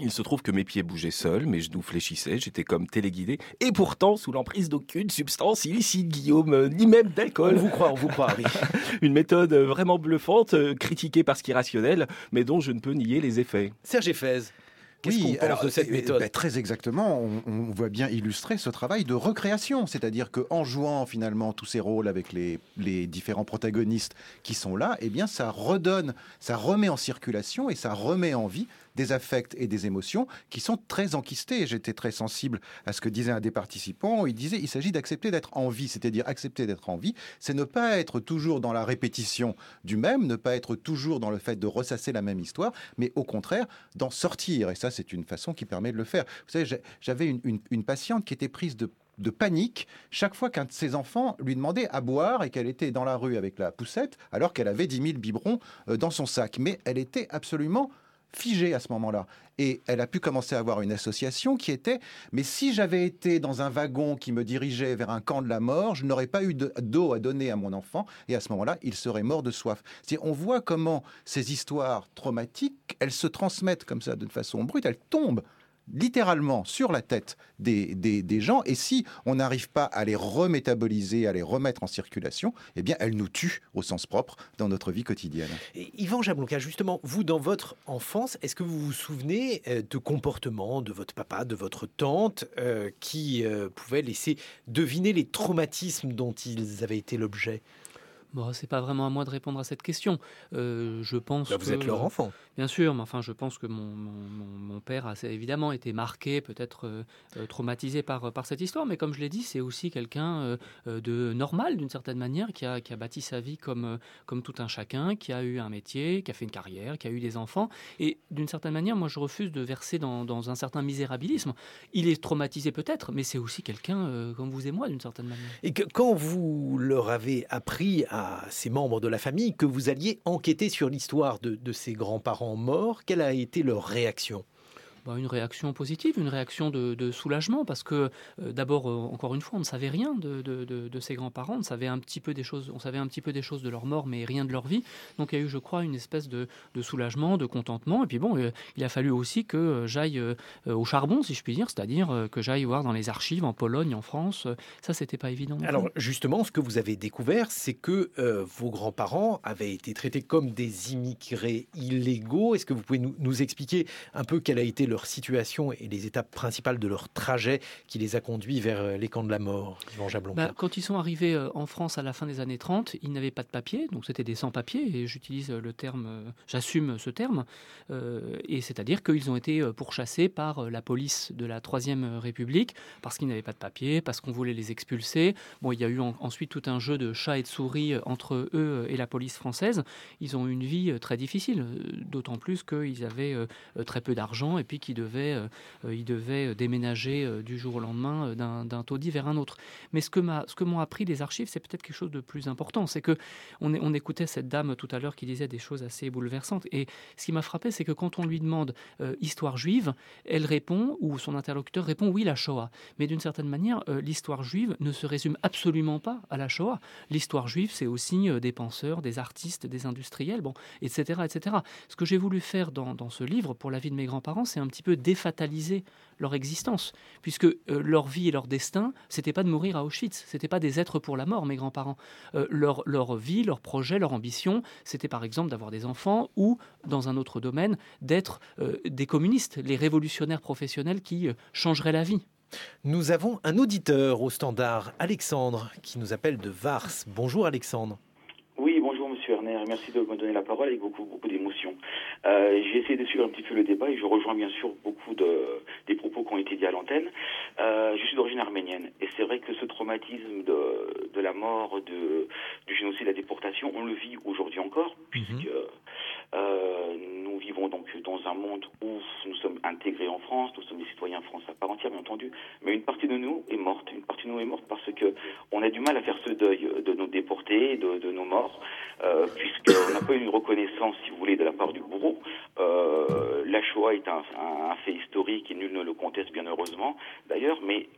Il se trouve que mes pieds bougeaient seuls, mes genoux fléchissaient, j'étais comme téléguidé, et pourtant sous l'emprise d'aucune substance illicite, Guillaume, euh, ni même d'alcool. On vous croit, on vous croit, oui. <laughs> Une méthode vraiment bluffante, euh, critiquée parce qu'irrationnelle, mais dont je ne peux nier les effets. Serge Fez. Qu'est-ce qu'on pense de cette méthode ben, Très exactement, on, voit bien illustrer ce travail de recréation, c'est-à-dire qu'en jouant finalement tous ces rôles avec les, les, différents protagonistes qui sont là, eh bien ça redonne, ça remet en circulation et ça remet en vie des affects et des émotions qui sont très enquistés. J'étais très sensible à ce que disait un des participants. Il disait il s'agit d'accepter d'être en vie, c'est-à-dire accepter d'être en vie, c'est ne pas être toujours dans la répétition du même, ne pas être toujours dans le fait de ressasser la même histoire, mais au contraire d'en sortir. Et ça, c'est une façon qui permet de le faire. Vous savez, j'avais une, patiente qui était prise de de panique chaque fois qu'un de ses enfants lui demandait à boire et qu'elle était dans la rue avec la poussette alors qu'elle avait 10 000 biberons euh, dans son sac. Mais elle était absolument figée à ce moment-là. Et elle a pu commencer à avoir une association qui était, mais si j'avais été dans un wagon qui me dirigeait vers un camp de la mort, je n'aurais pas eu d'eau à donner à mon enfant, et à ce moment-là, il serait mort de soif. On voit comment ces histoires traumatiques, elles se transmettent comme ça d'une façon brute, elles tombent littéralement sur la tête des, des, gens. Et si on n'arrive pas à les remétaboliser, à les remettre en circulation, eh bien, elles nous tuent au sens propre dans notre vie quotidienne. Et Yvan Jablonka, justement, vous, dans votre enfance, est-ce que vous vous souvenez euh, de comportements de votre papa, de votre tante, euh, qui euh, pouvaient laisser deviner les traumatismes dont ils avaient été l'objet? Bon, c'est pas vraiment à moi de répondre à cette question. je pense. Bah, vous êtes leur enfant. Bien sûr, mais enfin, je pense que mon, mon, père a évidemment été marqué, peut-être euh, euh, traumatisé par, par cette histoire, mais comme je l'ai dit, c'est aussi quelqu'un euh, de normal d'une certaine manière, qui a, qui a bâti sa vie comme, comme tout un chacun, qui a eu un métier, qui a fait une carrière, qui a eu des enfants. Et d'une certaine manière, moi, je refuse de verser dans, dans un certain misérabilisme. Il est traumatisé peut-être, mais c'est aussi quelqu'un comme vous et moi, d'une certaine manière. Et que, quand vous leur avez appris à ces membres de la famille que vous alliez enquêter sur l'histoire de, de ces grands-parents, mort, quelle a été leur réaction? Bah, une réaction positive, une réaction de, soulagement, parce que euh, d'abord, euh, encore une fois, on ne savait rien de, de, ses grands-parents, on savait un petit peu des choses, on savait un petit peu des choses de leur mort, mais rien de leur vie. Donc il y a eu, je crois, une espèce de, soulagement, de contentement. Et puis bon, euh, il a fallu aussi que j'aille au charbon, si je puis dire, c'est-à-dire que j'aille voir dans les archives en Pologne, en France. Ça, c'était pas évident. Alors justement, ce que vous avez découvert, c'est que vos grands-parents avaient été traités comme des immigrés illégaux. Est-ce que vous pouvez nous, nous expliquer un peu quel a été le leur situation et les étapes principales de leur trajet qui les a conduits vers euh, les camps de la mort, bah, Quand ils sont arrivés euh, en France à la fin des années 30, ils n'avaient pas de papier, donc c'était des sans-papiers, et j'utilise le terme, euh, j'assume ce terme, et c'est-à-dire qu'ils ont été pourchassés par la police de la Troisième République parce qu'ils n'avaient pas de papier, parce qu'on voulait les expulser. Bon, il y a eu ensuite tout un jeu de chat et de souris entre eux et la police française. Ils ont eu une vie très difficile, d'autant plus qu'ils avaient très peu d'argent et puis qui devait, euh, euh, il devait euh, déménager du jour au lendemain d'un taudis vers un autre. Mais ce que m'ont appris les archives, c'est peut-être quelque chose de plus important. C'est que on, on, écoutait cette dame tout à l'heure qui disait des choses assez bouleversantes. Et ce qui m'a frappé, c'est que quand on lui demande histoire juive, elle répond, ou son interlocuteur répond oui, la Shoah. Mais d'une certaine manière, l'histoire juive ne se résume absolument pas à la Shoah. L'histoire juive, c'est aussi des penseurs, des artistes, des industriels, bon, etc., etc. Ce que j'ai voulu faire dans, dans ce livre pour la vie de mes grands-parents, c'est un petit peu défataliser leur existence, puisque euh, leur vie et leur destin, c'était pas de mourir à Auschwitz, c'était pas des êtres pour la mort, mes grands-parents. Euh, leur, leur vie, leur projet, leur ambition, c'était par exemple d'avoir des enfants ou, dans un autre domaine, d'être euh, des communistes, les révolutionnaires professionnels qui changeraient la vie. Nous avons un auditeur au standard, Alexandre, qui nous appelle de Vars. Bonjour Alexandre. Oui, bonjour Monsieur Erner, merci de me donner la parole avec beaucoup, beaucoup d'émotion. Euh, j'ai essayé de suivre un petit peu le débat et je rejoins bien sûr beaucoup de, des propos qui ont été dits à l'antenne. Euh, je suis d'origine arménienne et c'est vrai que ce traumatisme de, de la mort, de, du génocide, de la déportation, on le vit aujourd'hui encore, mhm. puisque euh, nous vivons donc dans un monde où nous sommes intégrés en France, nous sommes des citoyens France à part entière, bien entendu, mais une partie de nous est morte. Une partie de nous est morte parce que on a du mal à faire ce deuil de nos déportés, de, de nos morts, puisqu'on n'a pas eu une reconnaissance, si vous voulez, de la part du bourreau. Euh, la Shoah est un, un, fait historique et nul ne le conteste, bien heureusement, d'ailleurs, mais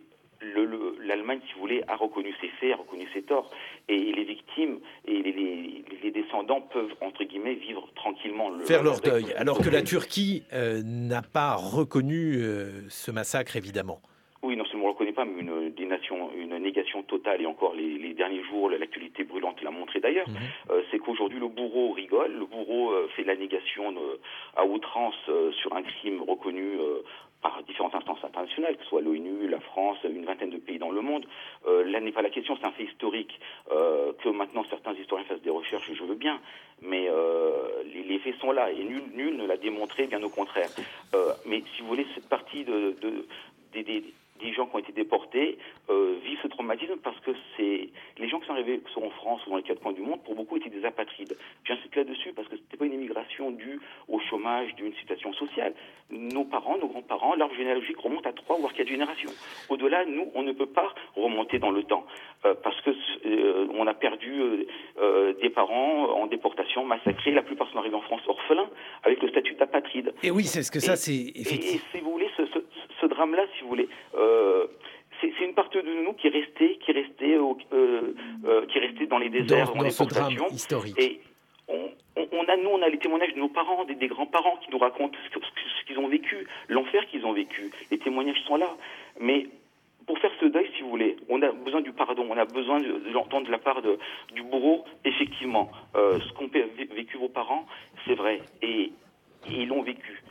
l'Allemagne, si vous voulez, a reconnu ses faits, a reconnu ses torts, et les victimes et les, descendants peuvent, entre guillemets, vivre tranquillement. Le, Faire leur deuil, alors que la Turquie euh, n'a pas reconnu euh, ce massacre, évidemment. Oui, non seulement on ne reconnaît pas, mais une, une négation totale, et encore les, derniers jours, l'actualité brûlante l'a montré d'ailleurs, mhm. euh, c'est qu'aujourd'hui le bourreau rigole, le bourreau fait la négation à outrance sur un crime reconnu par différentes instances internationales, que ce soit l'ONU, la France, une vingtaine de pays dans le monde. Euh, là n'est pas la question, c'est un fait historique. Euh, que maintenant certains historiens fassent des recherches, je veux bien, mais euh, les, faits sont là et nul, nul ne l'a démontré, bien au contraire. mais si vous voulez, cette partie de, des gens qui ont été déportés euh, vivent ce traumatisme parce que c'est les gens qui sont arrivés sont en France ou dans les quatre coins du monde, pour beaucoup étaient des apatrides. J'insiste là-dessus parce que c'était pas une immigration due au chômage, d'une situation sociale. Nos parents, nos grands-parents, leur généalogique remonte à trois ou quatre générations. Au-delà, nous, on ne peut pas remonter dans le temps euh, parce que euh, on a perdu des parents en déportation, massacrés. La plupart sont arrivés en France orphelins avec le statut d'apatride. Et oui, c'est ce que ça, c'est effectivement. Et, si vous voulez, ce, ce drame-là, si vous voulez, euh, c'est une partie de nous qui est restée, qui est restée, euh, euh, qui est restée dans les déserts, dans, dans ce drame historique. Et on, on, a, nous, on a les témoignages de nos parents, des, grands-parents qui nous racontent ce qu'ils ont vécu, l'enfer qu'ils ont vécu. Les témoignages sont là. Mais pour faire ce deuil, si vous voulez, on a besoin du pardon, on a besoin de, l'entendre de la part de, du bourreau. Effectivement, ce qu'ont vécu vos parents, c'est vrai, et, ils l'ont vécu.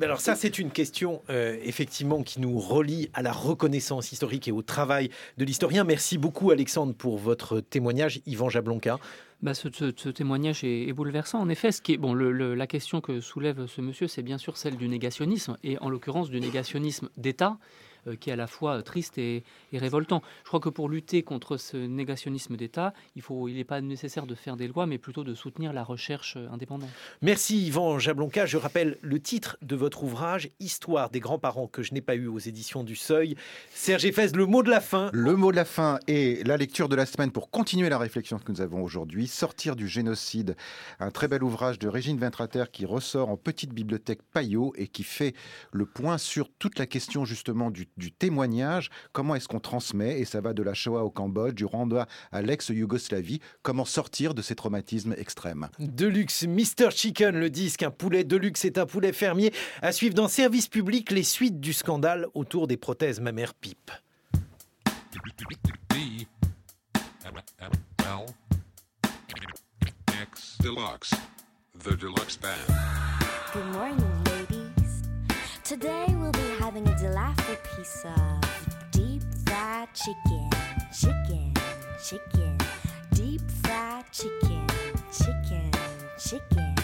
Alors ça, c'est une question euh, effectivement qui nous relie à la reconnaissance historique et au travail de l'historien. Merci beaucoup Alexandre pour votre témoignage, Yvan Jablonka. Bah, ce, témoignage est, bouleversant. En effet, ce qui est, la question que soulève ce monsieur, c'est bien sûr celle du négationnisme, et en l'occurrence du négationnisme d'État. Euh, qui est à la fois triste et, révoltant. Je crois que pour lutter contre ce négationnisme d'État, il faut, il n'est pas nécessaire de faire des lois, mais plutôt de soutenir la recherche euh, indépendante. Merci Yvan Jablonka. Je rappelle le titre de votre ouvrage, Histoire des grands-parents que je n'ai pas eu aux éditions du Seuil. Serge Fès, le mot de la fin. Le mot de la fin est la lecture de la semaine pour continuer la réflexion que nous avons aujourd'hui. Sortir du génocide, un très bel ouvrage de Régine Ventrater qui ressort en petite bibliothèque Payot et qui fait le point sur toute la question justement du du témoignage, comment est-ce qu'on transmet, et ça va de la Shoah au Cambodge, du Rwanda à l'ex-Yougoslavie, comment sortir de ces traumatismes extrêmes? Deluxe, Mr. Chicken, le disque, un poulet de luxe est un poulet fermier, à suivre dans Service Public les suites du scandale autour des prothèses mammaires pipe. Today we'll be having a delightful piece of deep fried chicken, chicken, chicken, deep fried chicken, chicken, chicken.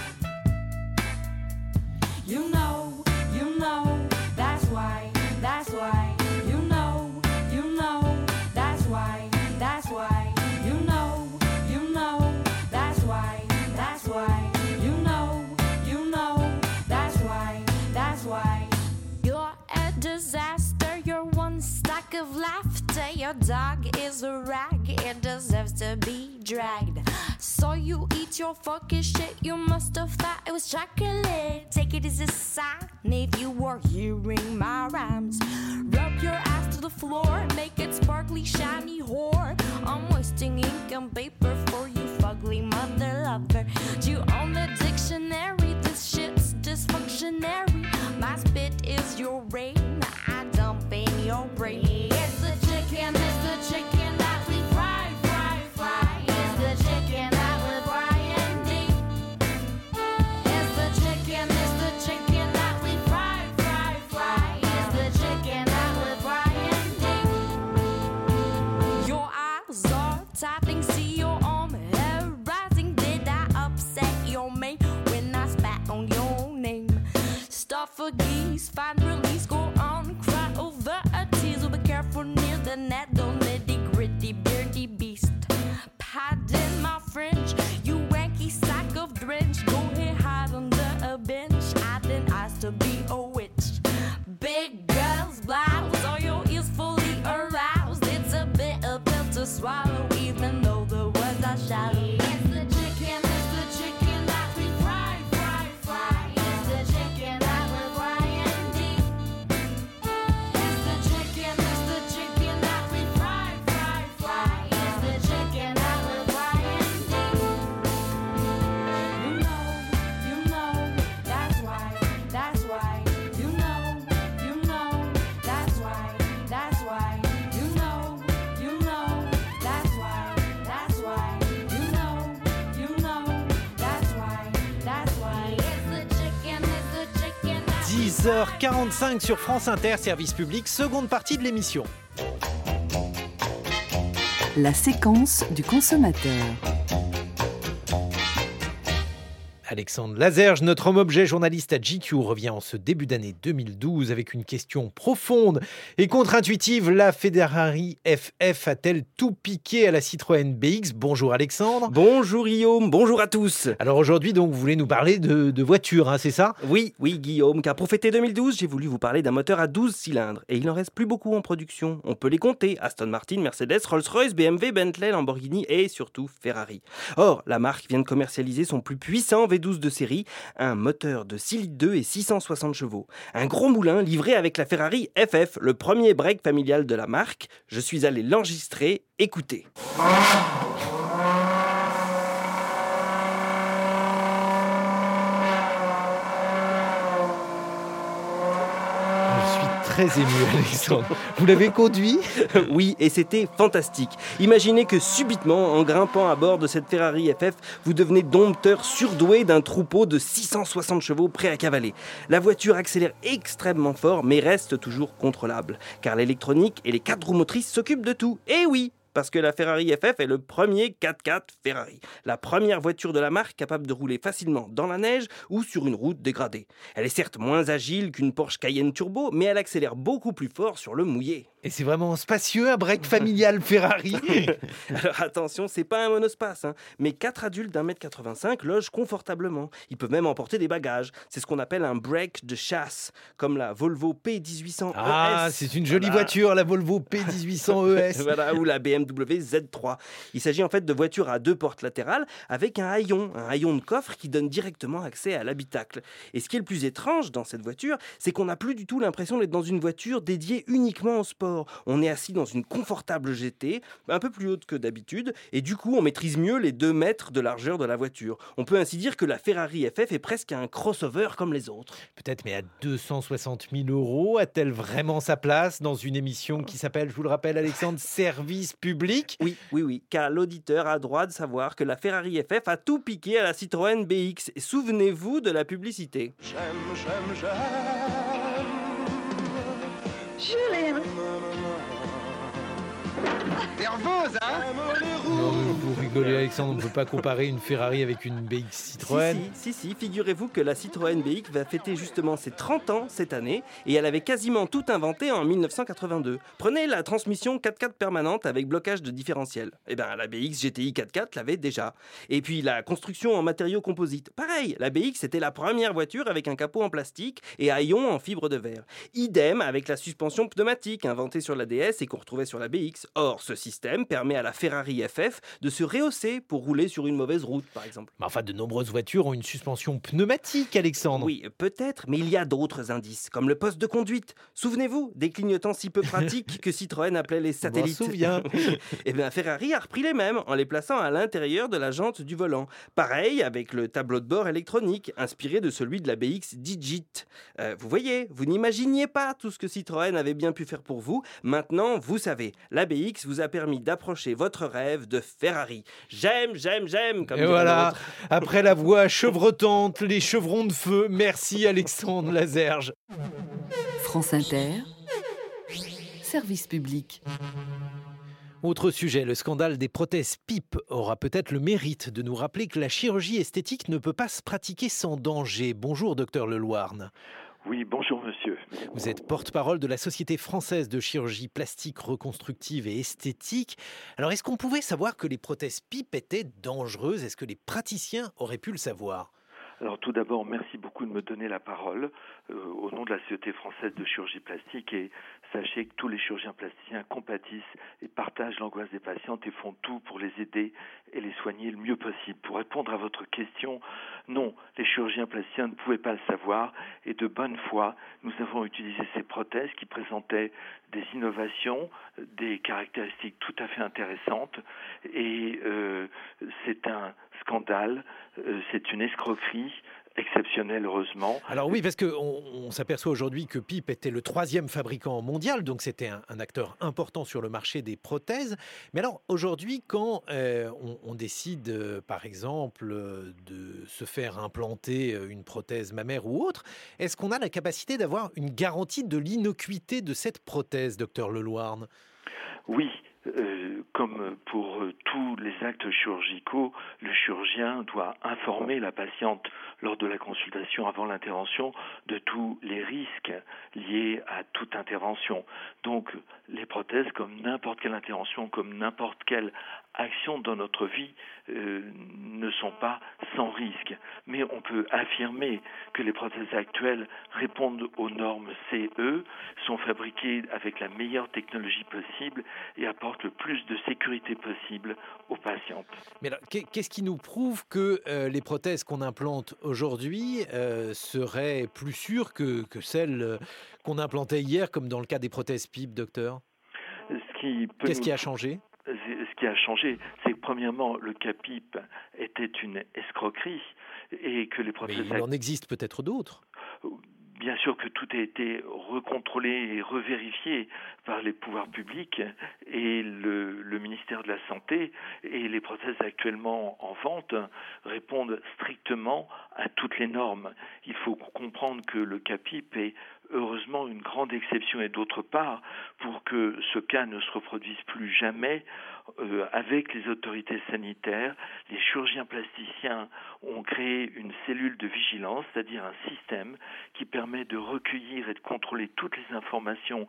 You know, you know, of laughter. Your dog is a rag, it deserves to be dragged. So you eat your fucking shit, you must have thought it was chocolate. Take it as a sign if you were hearing my rhymes. Rub your ass to the floor, make it sparkly, shiny whore. I'm wasting ink and paper for you, fugly mother lover. Do You own the dictionary, this shit's dysfunctionary. My spit is your rain, I O'Brien, O'Brien. It's the chicken, it's the chicken that we fry, fry, fry. It's the chicken that. It's the chicken, it's the chicken that we fry, fry, fry. It's the chicken that. Your eyes are see your arm rising. Did upset your when I spat on your name? Stuff geese, find the net, 45 sur France Inter, service public, seconde partie de l'émission. La séquence du consommateur. Alexandre Lazerge, notre homme-objet journaliste à GQ, revient en ce début d'année 2012 avec une question profonde et contre-intuitive. La Ferrari FF a-t-elle tout piqué à la Citroën BX Bonjour Alexandre. Bonjour Guillaume, bonjour à tous. Alors aujourd'hui, donc, vous voulez nous parler de, de voitures, hein, c'est ça? Oui, oui Guillaume, car pour fêter 2012, j'ai voulu vous parler d'un moteur à 12 cylindres et il n'en reste plus beaucoup en production. On peut les compter Aston Martin, Mercedes, Rolls-Royce, BMW, Bentley, Lamborghini et surtout Ferrari. Or, la marque vient de commercialiser son plus puissant V 12 de série, un moteur de 6 litres 2 et 660 chevaux. Un gros moulin livré avec la Ferrari FF, le premier break familial de la marque. Je suis allé l'enregistrer, écoutez. Très ému, <laughs> Alexandre. Vous l'avez conduit <laughs> Oui, et c'était fantastique. Imaginez que subitement, en grimpant à bord de cette Ferrari FF, vous devenez dompteur surdoué d'un troupeau de 660 chevaux prêts à cavaler. La voiture accélère extrêmement fort, mais reste toujours contrôlable, car l'électronique et les quatre roues motrices s'occupent de tout. Et oui, parce que la Ferrari FF est le premier 4x4 Ferrari, la première voiture de la marque capable de rouler facilement dans la neige ou sur une route dégradée. Elle est certes moins agile qu'une Porsche Cayenne Turbo, mais elle accélère beaucoup plus fort sur le mouillé. Et c'est vraiment spacieux, un break familial <laughs> Ferrari. <laughs> Alors attention, c'est pas un monospace, hein, mais 4 adultes d'un mètre 85 logent confortablement. Ils peuvent même emporter des bagages. C'est ce qu'on appelle un break de chasse, comme la Volvo P1800 Ah, ES. c'est une jolie Voilà. voiture, la Volvo P1800 ES. <laughs> voilà, ou la BMW Z3. Il s'agit en fait de voitures à deux portes latérales avec un haillon, un haillon de coffre qui donne directement accès à l'habitacle. Et ce qui est le plus étrange dans cette voiture, c'est qu'on n'a plus du tout l'impression d'être dans une voiture dédiée uniquement au sport. On est assis dans une confortable GT, un peu plus haute que d'habitude, et du coup on maîtrise mieux les 2 mètres de largeur de la voiture. On peut ainsi dire que la Ferrari FF est presque un crossover comme les autres. Peut-être, mais à 260 000 euros, a-t-elle vraiment sa place dans une émission qui s'appelle, je vous le rappelle, Alexandre, Service public Oui, oui, oui, car l'auditeur a droit de savoir que la Ferrari FF a tout piqué à la Citroën BX. Et Souvenez-vous de la publicité. J'aime, j'aime, j'aime. Julien Nerveuse, hein Non, mais vous rigolez, Alexandre, on ne peut pas comparer une Ferrari avec une BX Citroën. Si, si, si, si, figurez-vous que la Citroën BX va fêter justement ses 30 ans cette année et elle avait quasiment tout inventé en 1982. Prenez la transmission 4x4 permanente avec blocage de différentiel. Eh bien, la BX GTI 4x4 l'avait déjà. Et puis la construction en matériaux composites. Pareil, la BX c'était la première voiture avec un capot en plastique et haillons en fibre de verre. Idem avec la suspension pneumatique inventée sur la DS et qu'on retrouvait sur la BX. Or, ce système permet à la Ferrari FF de se rehausser pour rouler sur une mauvaise route, par exemple. Mais enfin, de nombreuses voitures ont une suspension pneumatique, Alexandre. Oui, peut-être, mais il y a d'autres indices, comme le poste de conduite. Souvenez-vous des clignotants si peu pratiques <laughs> que Citroën appelait les satellites. souviens. <laughs> Eh bien, Ferrari a repris les mêmes en les plaçant à l'intérieur de la jante du volant. Pareil avec le tableau de bord électronique, inspiré de celui de la BX Digit. Euh, vous voyez, vous n'imaginiez pas tout ce que Citroën avait bien pu faire pour vous. Maintenant, vous savez, la BX vous a permis d'approcher votre rêve de Ferrari. J'aime, j'aime, j'aime, comme Et voilà, après la voix chevrotante, les chevrons de feu, merci Alexandre Lazerge. France Inter, service public. Autre sujet, le scandale des prothèses PIP aura peut-être le mérite de nous rappeler que la chirurgie esthétique ne peut pas se pratiquer sans danger. Bonjour docteur Leloirne. Oui, bonjour monsieur. Vous êtes porte-parole de la Société française de chirurgie plastique reconstructive et esthétique. Alors est-ce qu'on pouvait savoir que les prothèses PIP étaient dangereuses? Est-ce que les praticiens auraient pu le savoir? Alors tout d'abord, merci beaucoup de me donner la parole euh, au nom de la Société française de chirurgie plastique et sachez que tous les chirurgiens plasticiens compatissent et partagent l'angoisse des patientes et font tout pour les aider et les soigner le mieux possible. Pour répondre à votre question, non, les chirurgiens plasticiens ne pouvaient pas le savoir et de bonne foi, nous avons utilisé ces prothèses qui présentaient des innovations, des caractéristiques tout à fait intéressantes et euh, c'est un scandale, euh, c'est une escroquerie exceptionnelle heureusement. Alors oui, parce qu'on on, s'aperçoit aujourd'hui que PIP était le troisième fabricant mondial, donc c'était un, un, acteur important sur le marché des prothèses. Mais alors aujourd'hui, quand euh, on, on, décide, euh, par exemple, euh, de se faire implanter une prothèse mammaire ou autre, est-ce qu'on a la capacité d'avoir une garantie de l'innocuité de cette prothèse, docteur Leloirne Oui, euh, comme pour tous les actes chirurgicaux, le chirurgien doit informer la patiente lors de la consultation avant l'intervention de tous les risques liés à toute intervention. Donc les prothèses, comme n'importe quelle intervention, comme n'importe quelle action dans notre vie, euh, ne sont pas sans risque. Mais on peut affirmer que les prothèses actuelles répondent aux normes CE, sont fabriquées avec la meilleure technologie possible et apportent le plus de sécurité possible aux patientes. Mais qu'est-ce qui nous prouve que euh, les prothèses qu'on implante aujourd'hui euh, seraient plus sûres que, que celles qu'on implantait hier, comme dans le cas des prothèses PIP, docteur? Qu'est-ce nous... qui a changé? Ce qui a changé, c'est que premièrement, le CAPIP était une escroquerie et que les prothèses. Mais il en existe peut-être d'autres. bien sûr que tout a été recontrôlé et revérifié par les pouvoirs publics et le, le, ministère de la Santé et les prothèses actuellement en vente répondent strictement à toutes les normes. Il faut comprendre que le CAPIP est heureusement une grande exception et d'autre part, pour que ce cas ne se reproduise plus jamais, euh, avec les autorités sanitaires, les chirurgiens plasticiens ont créé une cellule de vigilance, c'est-à-dire un système qui permet de recueillir et de contrôler toutes les informations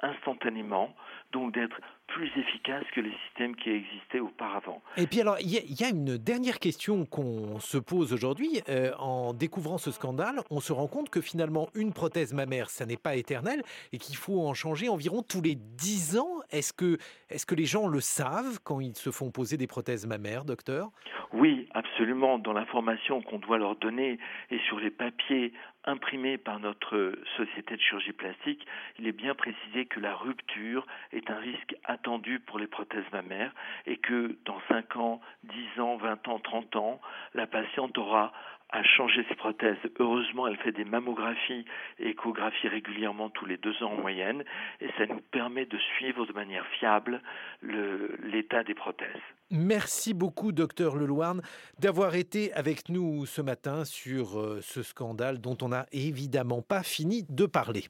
instantanément, donc d'être plus efficace que les systèmes qui existaient auparavant. Et puis alors, il y, a une dernière question qu'on se pose aujourd'hui. Euh, en découvrant ce scandale, on se rend compte que finalement, une prothèse mammaire, ça n'est pas éternel et qu'il faut en changer environ tous les 10 ans. Est-ce que, est que les gens le savent quand ils se font poser des prothèses mammaires, docteur? Oui, absolument. Dans l'information qu'on doit leur donner et sur les papiers imprimés par notre société de chirurgie plastique, il est bien précisé que la rupture est un risque attendu pour les prothèses mammaires et que dans 5 ans, 10 ans, 20 ans, 30 ans, la patiente aura à changer ses prothèses. Heureusement, elle fait des mammographies et échographies régulièrement tous les deux ans en moyenne et ça nous permet de suivre de manière fiable l'état des prothèses. Merci beaucoup, docteur Leloirne, d'avoir été avec nous ce matin sur euh, ce scandale dont on n'a évidemment pas fini de parler.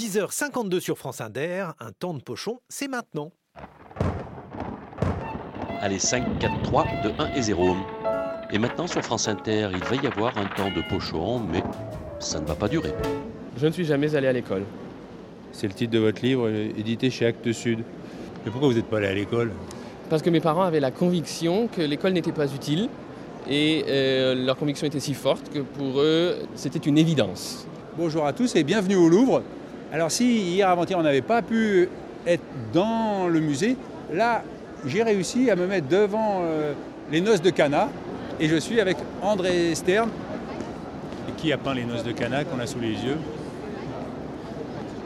10h52 sur France Inter, un temps de pochon, c'est maintenant. Allez, 5, 4, 3, 2, 1 et 0. Et maintenant sur France Inter, il va y avoir un temps de pochon, mais ça ne va pas durer. Je ne suis jamais allé à l'école. C'est le titre de votre livre, édité chez Actes Sud. Mais pourquoi vous n'êtes pas allé à l'école? Parce que mes parents avaient la conviction que l'école n'était pas utile. Et euh, leur conviction était si forte que pour eux, c'était une évidence. Bonjour à tous et bienvenue au Louvre. Alors si hier avant-hier on n'avait pas pu être dans le musée, là j'ai réussi à me mettre devant euh, les noces de Cana et je suis avec André Stern qui a peint les noces de Cana qu'on a sous les yeux?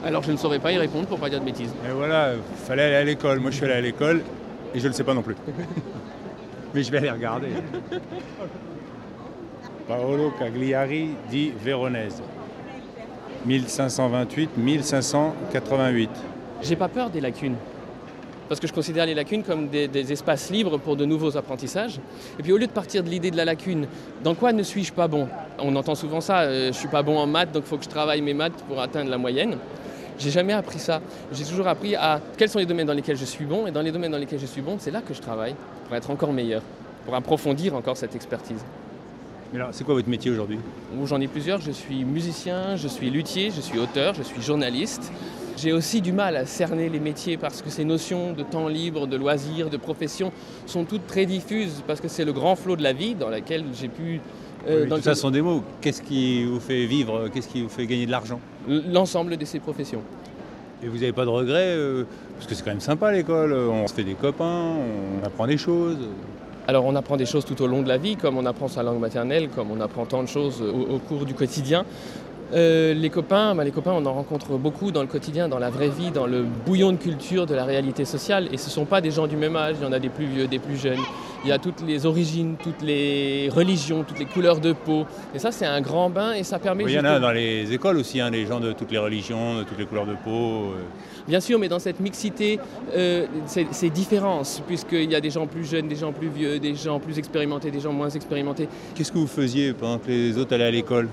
Alors je ne saurais pas y répondre pour pas dire de bêtises. Et voilà, fallait aller à l'école. Moi je suis allé à l'école et je ne sais pas non plus. <laughs> Mais je vais aller regarder. <laughs> Paolo Cagliari dit Véronèse. 1528, 1588. J'ai pas peur des lacunes. Parce que je considère les lacunes comme des, espaces libres pour de nouveaux apprentissages. Et puis au lieu de partir de l'idée de la lacune, dans quoi ne suis-je pas bon? On entend souvent ça, euh, je suis pas bon en maths, donc il faut que je travaille mes maths pour atteindre la moyenne. J'ai jamais appris ça. J'ai toujours appris à quels sont les domaines dans lesquels je suis bon, et dans les domaines dans lesquels je suis bon, c'est là que je travaille pour être encore meilleur, pour approfondir encore cette expertise. Mais alors, c'est quoi votre métier aujourd'hui? J'en ai plusieurs. Je suis musicien, je suis luthier, je suis auteur, je suis journaliste. J'ai aussi du mal à cerner les métiers parce que ces notions de temps libre, de loisirs, de profession sont toutes très diffuses parce que c'est le grand flot de la vie dans lequel j'ai pu... Euh, tout ça sont des mots. Qu'est-ce qui vous fait vivre Qu'est-ce qui vous fait gagner de l'argent? L'ensemble de ces professions. Et vous n'avez pas de regrets euh, Parce que c'est quand même sympa l'école, on se fait des copains, on apprend des choses. Alors on apprend des choses tout au long de la vie, comme on apprend sa langue maternelle, comme on apprend tant de choses au cours du quotidien. Euh, les copains, bah, les copains, on en rencontre beaucoup dans le quotidien, dans la vraie vie, dans le bouillon de culture de la réalité sociale. Et ce ne sont pas des gens du même âge, il y en a des plus vieux, des plus jeunes. Il y a toutes les origines, toutes les religions, toutes les couleurs de peau. Et ça, c'est un grand bain et ça permet... il y en a dans les écoles aussi, hein, les gens de toutes les religions, de toutes les couleurs de peau. Euh. Bien sûr, mais dans cette mixité, euh, ces différences, puisqu'il y a des gens plus jeunes, des gens plus vieux, des gens plus expérimentés, des gens moins expérimentés. Qu'est-ce que vous faisiez pendant que les autres allaient à l'école?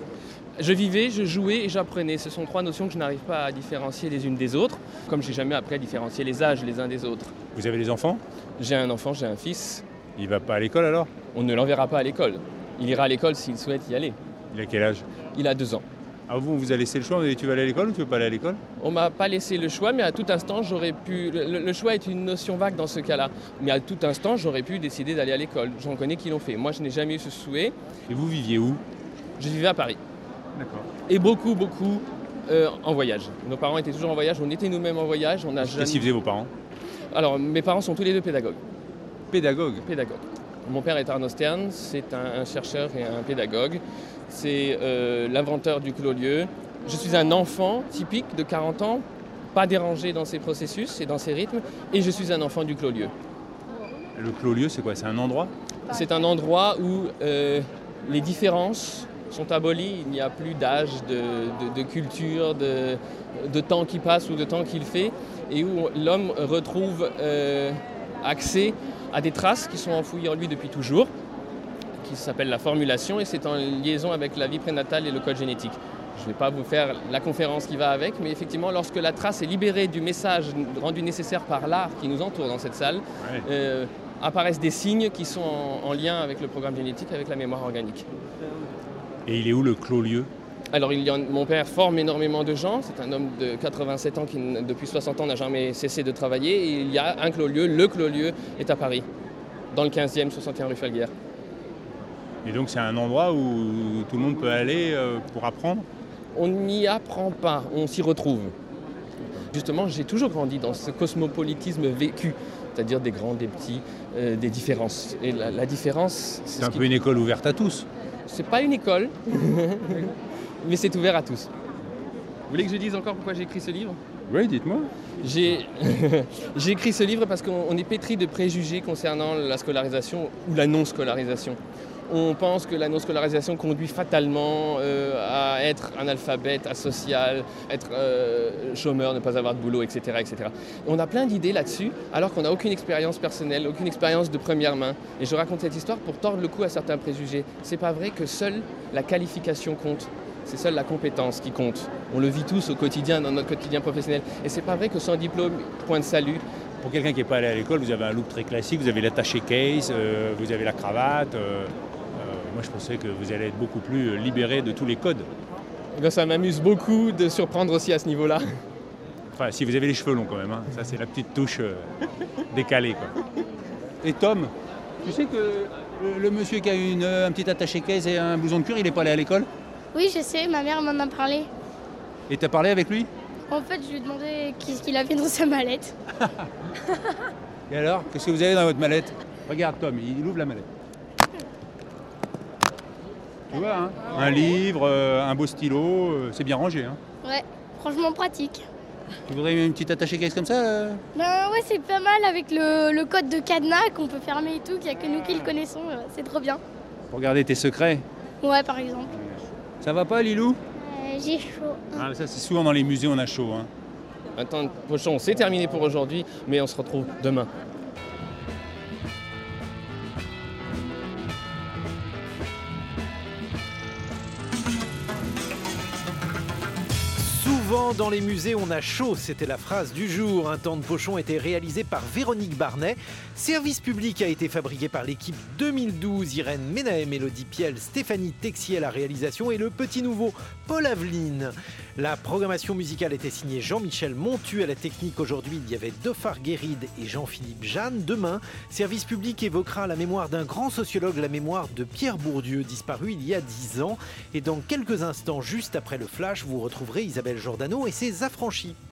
Je vivais, je jouais et j'apprenais. Ce sont trois notions que je n'arrive pas à différencier les unes des autres, comme j'ai jamais appris à différencier les âges les uns des autres. Vous avez des enfants? J'ai un enfant, j'ai un fils. Il va pas à l'école alors? On ne l'enverra pas à l'école. Il ira à l'école s'il souhaite y aller. Il a quel âge? Il a deux ans. Ah vous, on vous a laissé le choix, on tu vas aller à l'école ou tu veux pas aller à l'école? On m'a pas laissé le choix, mais à tout instant, j'aurais pu... Le, choix est une notion vague dans ce cas-là. Mais à tout instant, j'aurais pu décider d'aller à l'école. J'en connais qui l'ont fait. Moi, je n'ai jamais eu ce souhait. Et vous viviez où? Je vivais à Paris. D'accord et beaucoup, beaucoup euh, en voyage. Nos parents étaient toujours en voyage, on était nous-mêmes en voyage. On a Qu'est-ce qu'ils faisaient vos parents? Alors, mes parents sont tous les deux pédagogues. Pédagogues. Mon père est Arnaud Stern, c'est un, chercheur et un pédagogue. C'est euh, l'inventeur du clos-lieu. Je suis un enfant typique de 40 ans, pas dérangé dans ses processus et dans ses rythmes, et je suis un enfant du clos-lieu. Le clos-lieu, c'est quoi? C'est un endroit? C'est un endroit où euh, les différences sont abolies, il n'y a plus d'âge, de, culture, de, temps qui passe ou de temps qu'il fait, et où l'homme retrouve euh, accès à des traces qui sont enfouies en lui depuis toujours, qui s'appelle la formulation, et c'est en liaison avec la vie prénatale et le code génétique. Je ne vais pas vous faire la conférence qui va avec, mais effectivement, lorsque la trace est libérée du message rendu nécessaire par l'art qui nous entoure dans cette salle, euh, apparaissent des signes qui sont en, lien avec le programme génétique, avec la mémoire organique. Et il est où le clos-lieu alors, il y mon père forme énormément de gens. C'est un homme de 87 ans qui, depuis 60 ans, n'a jamais cessé de travailler. Et il y a un clos-lieu. Le clos-lieu est à Paris, dans le 15e, 61 rue Falguière. Et donc, c'est un endroit où tout le monde peut aller euh, pour apprendre? On n'y apprend pas, on s'y retrouve. Justement, j'ai toujours grandi dans ce cosmopolitisme vécu, c'est-à-dire des grands, des petits, euh, des différences. Et la, différence. C'est un peu une école ouverte à tous. C'est pas une école. <laughs> mais c'est ouvert à tous. Vous voulez que je dise encore pourquoi j'ai écrit ce livre? Oui, dites-moi. <laughs> J'ai écrit ce livre parce qu'on est pétri de préjugés concernant la scolarisation ou la non-scolarisation. On pense que la non-scolarisation conduit fatalement euh, à être analphabète, asocial, être euh, chômeur, ne pas avoir de boulot, etc. etc. on a plein d'idées là-dessus, alors qu'on n'a aucune expérience personnelle, aucune expérience de première main. Et je raconte cette histoire pour tordre le cou à certains préjugés. C'est pas vrai que seule la qualification compte c'est seule la compétence qui compte. On le vit tous au quotidien, dans notre quotidien professionnel. Et c'est pas vrai que sans diplôme, point de salut. Pour quelqu'un qui n'est pas allé à l'école, vous avez un look très classique, vous avez l'attaché case, euh, vous avez la cravate. Euh, euh, moi, je pensais que vous allez être beaucoup plus libéré de tous les codes. Eh ça m'amuse beaucoup de surprendre aussi à ce niveau-là. Enfin, si vous avez les cheveux longs quand même, hein. ça c'est la petite touche décalée. Et Tom, tu sais que le, monsieur qui a une, un petit attaché case et un blouson de cuir, il n'est pas allé à l'école? Oui, je sais, ma mère m'en a parlé. Et t'as parlé avec lui? En fait, je lui ai demandé qu'est-ce qu'il avait dans sa mallette. <laughs> Et alors, qu'est-ce que vous avez dans votre mallette? Regarde Tom, il ouvre la mallette. Tu vois, hein un livre, euh, un beau stylo, euh, c'est bien rangé. Hein ouais, franchement pratique. Tu voudrais une petite attachée caisse comme ça euh? Ben ouais, c'est pas mal avec le, code de cadenas qu'on peut fermer et tout, qu'il n'y a que nous qui le connaissons, c'est trop bien. Pour garder tes secrets? Ouais, par exemple. Ça va pas, Lilou euh, J'ai chaud. Ah, ça, c'est souvent dans les musées, on a chaud. Hein. Attends, pochon, c'est terminé pour aujourd'hui, mais on se retrouve demain. Dans les musées, on a chaud, c'était la phrase du jour. Un temps de pochon était réalisé par Véronique Barnet. Service public a été fabriqué par l'équipe 2012, Irène Ménahem, Mélodie Piel, Stéphanie Texier à la réalisation et le petit nouveau Paul Aveline. La programmation musicale était signée Jean-Michel Montu à la technique. Aujourd'hui, il y avait Dofar Guéride et Jean-Philippe Jeanne. Demain, Service public évoquera la mémoire d'un grand sociologue, la mémoire de Pierre Bourdieu, disparu il y a 10 ans. Et dans quelques instants, juste après le flash, vous retrouverez Isabelle Jordan et ses affranchis.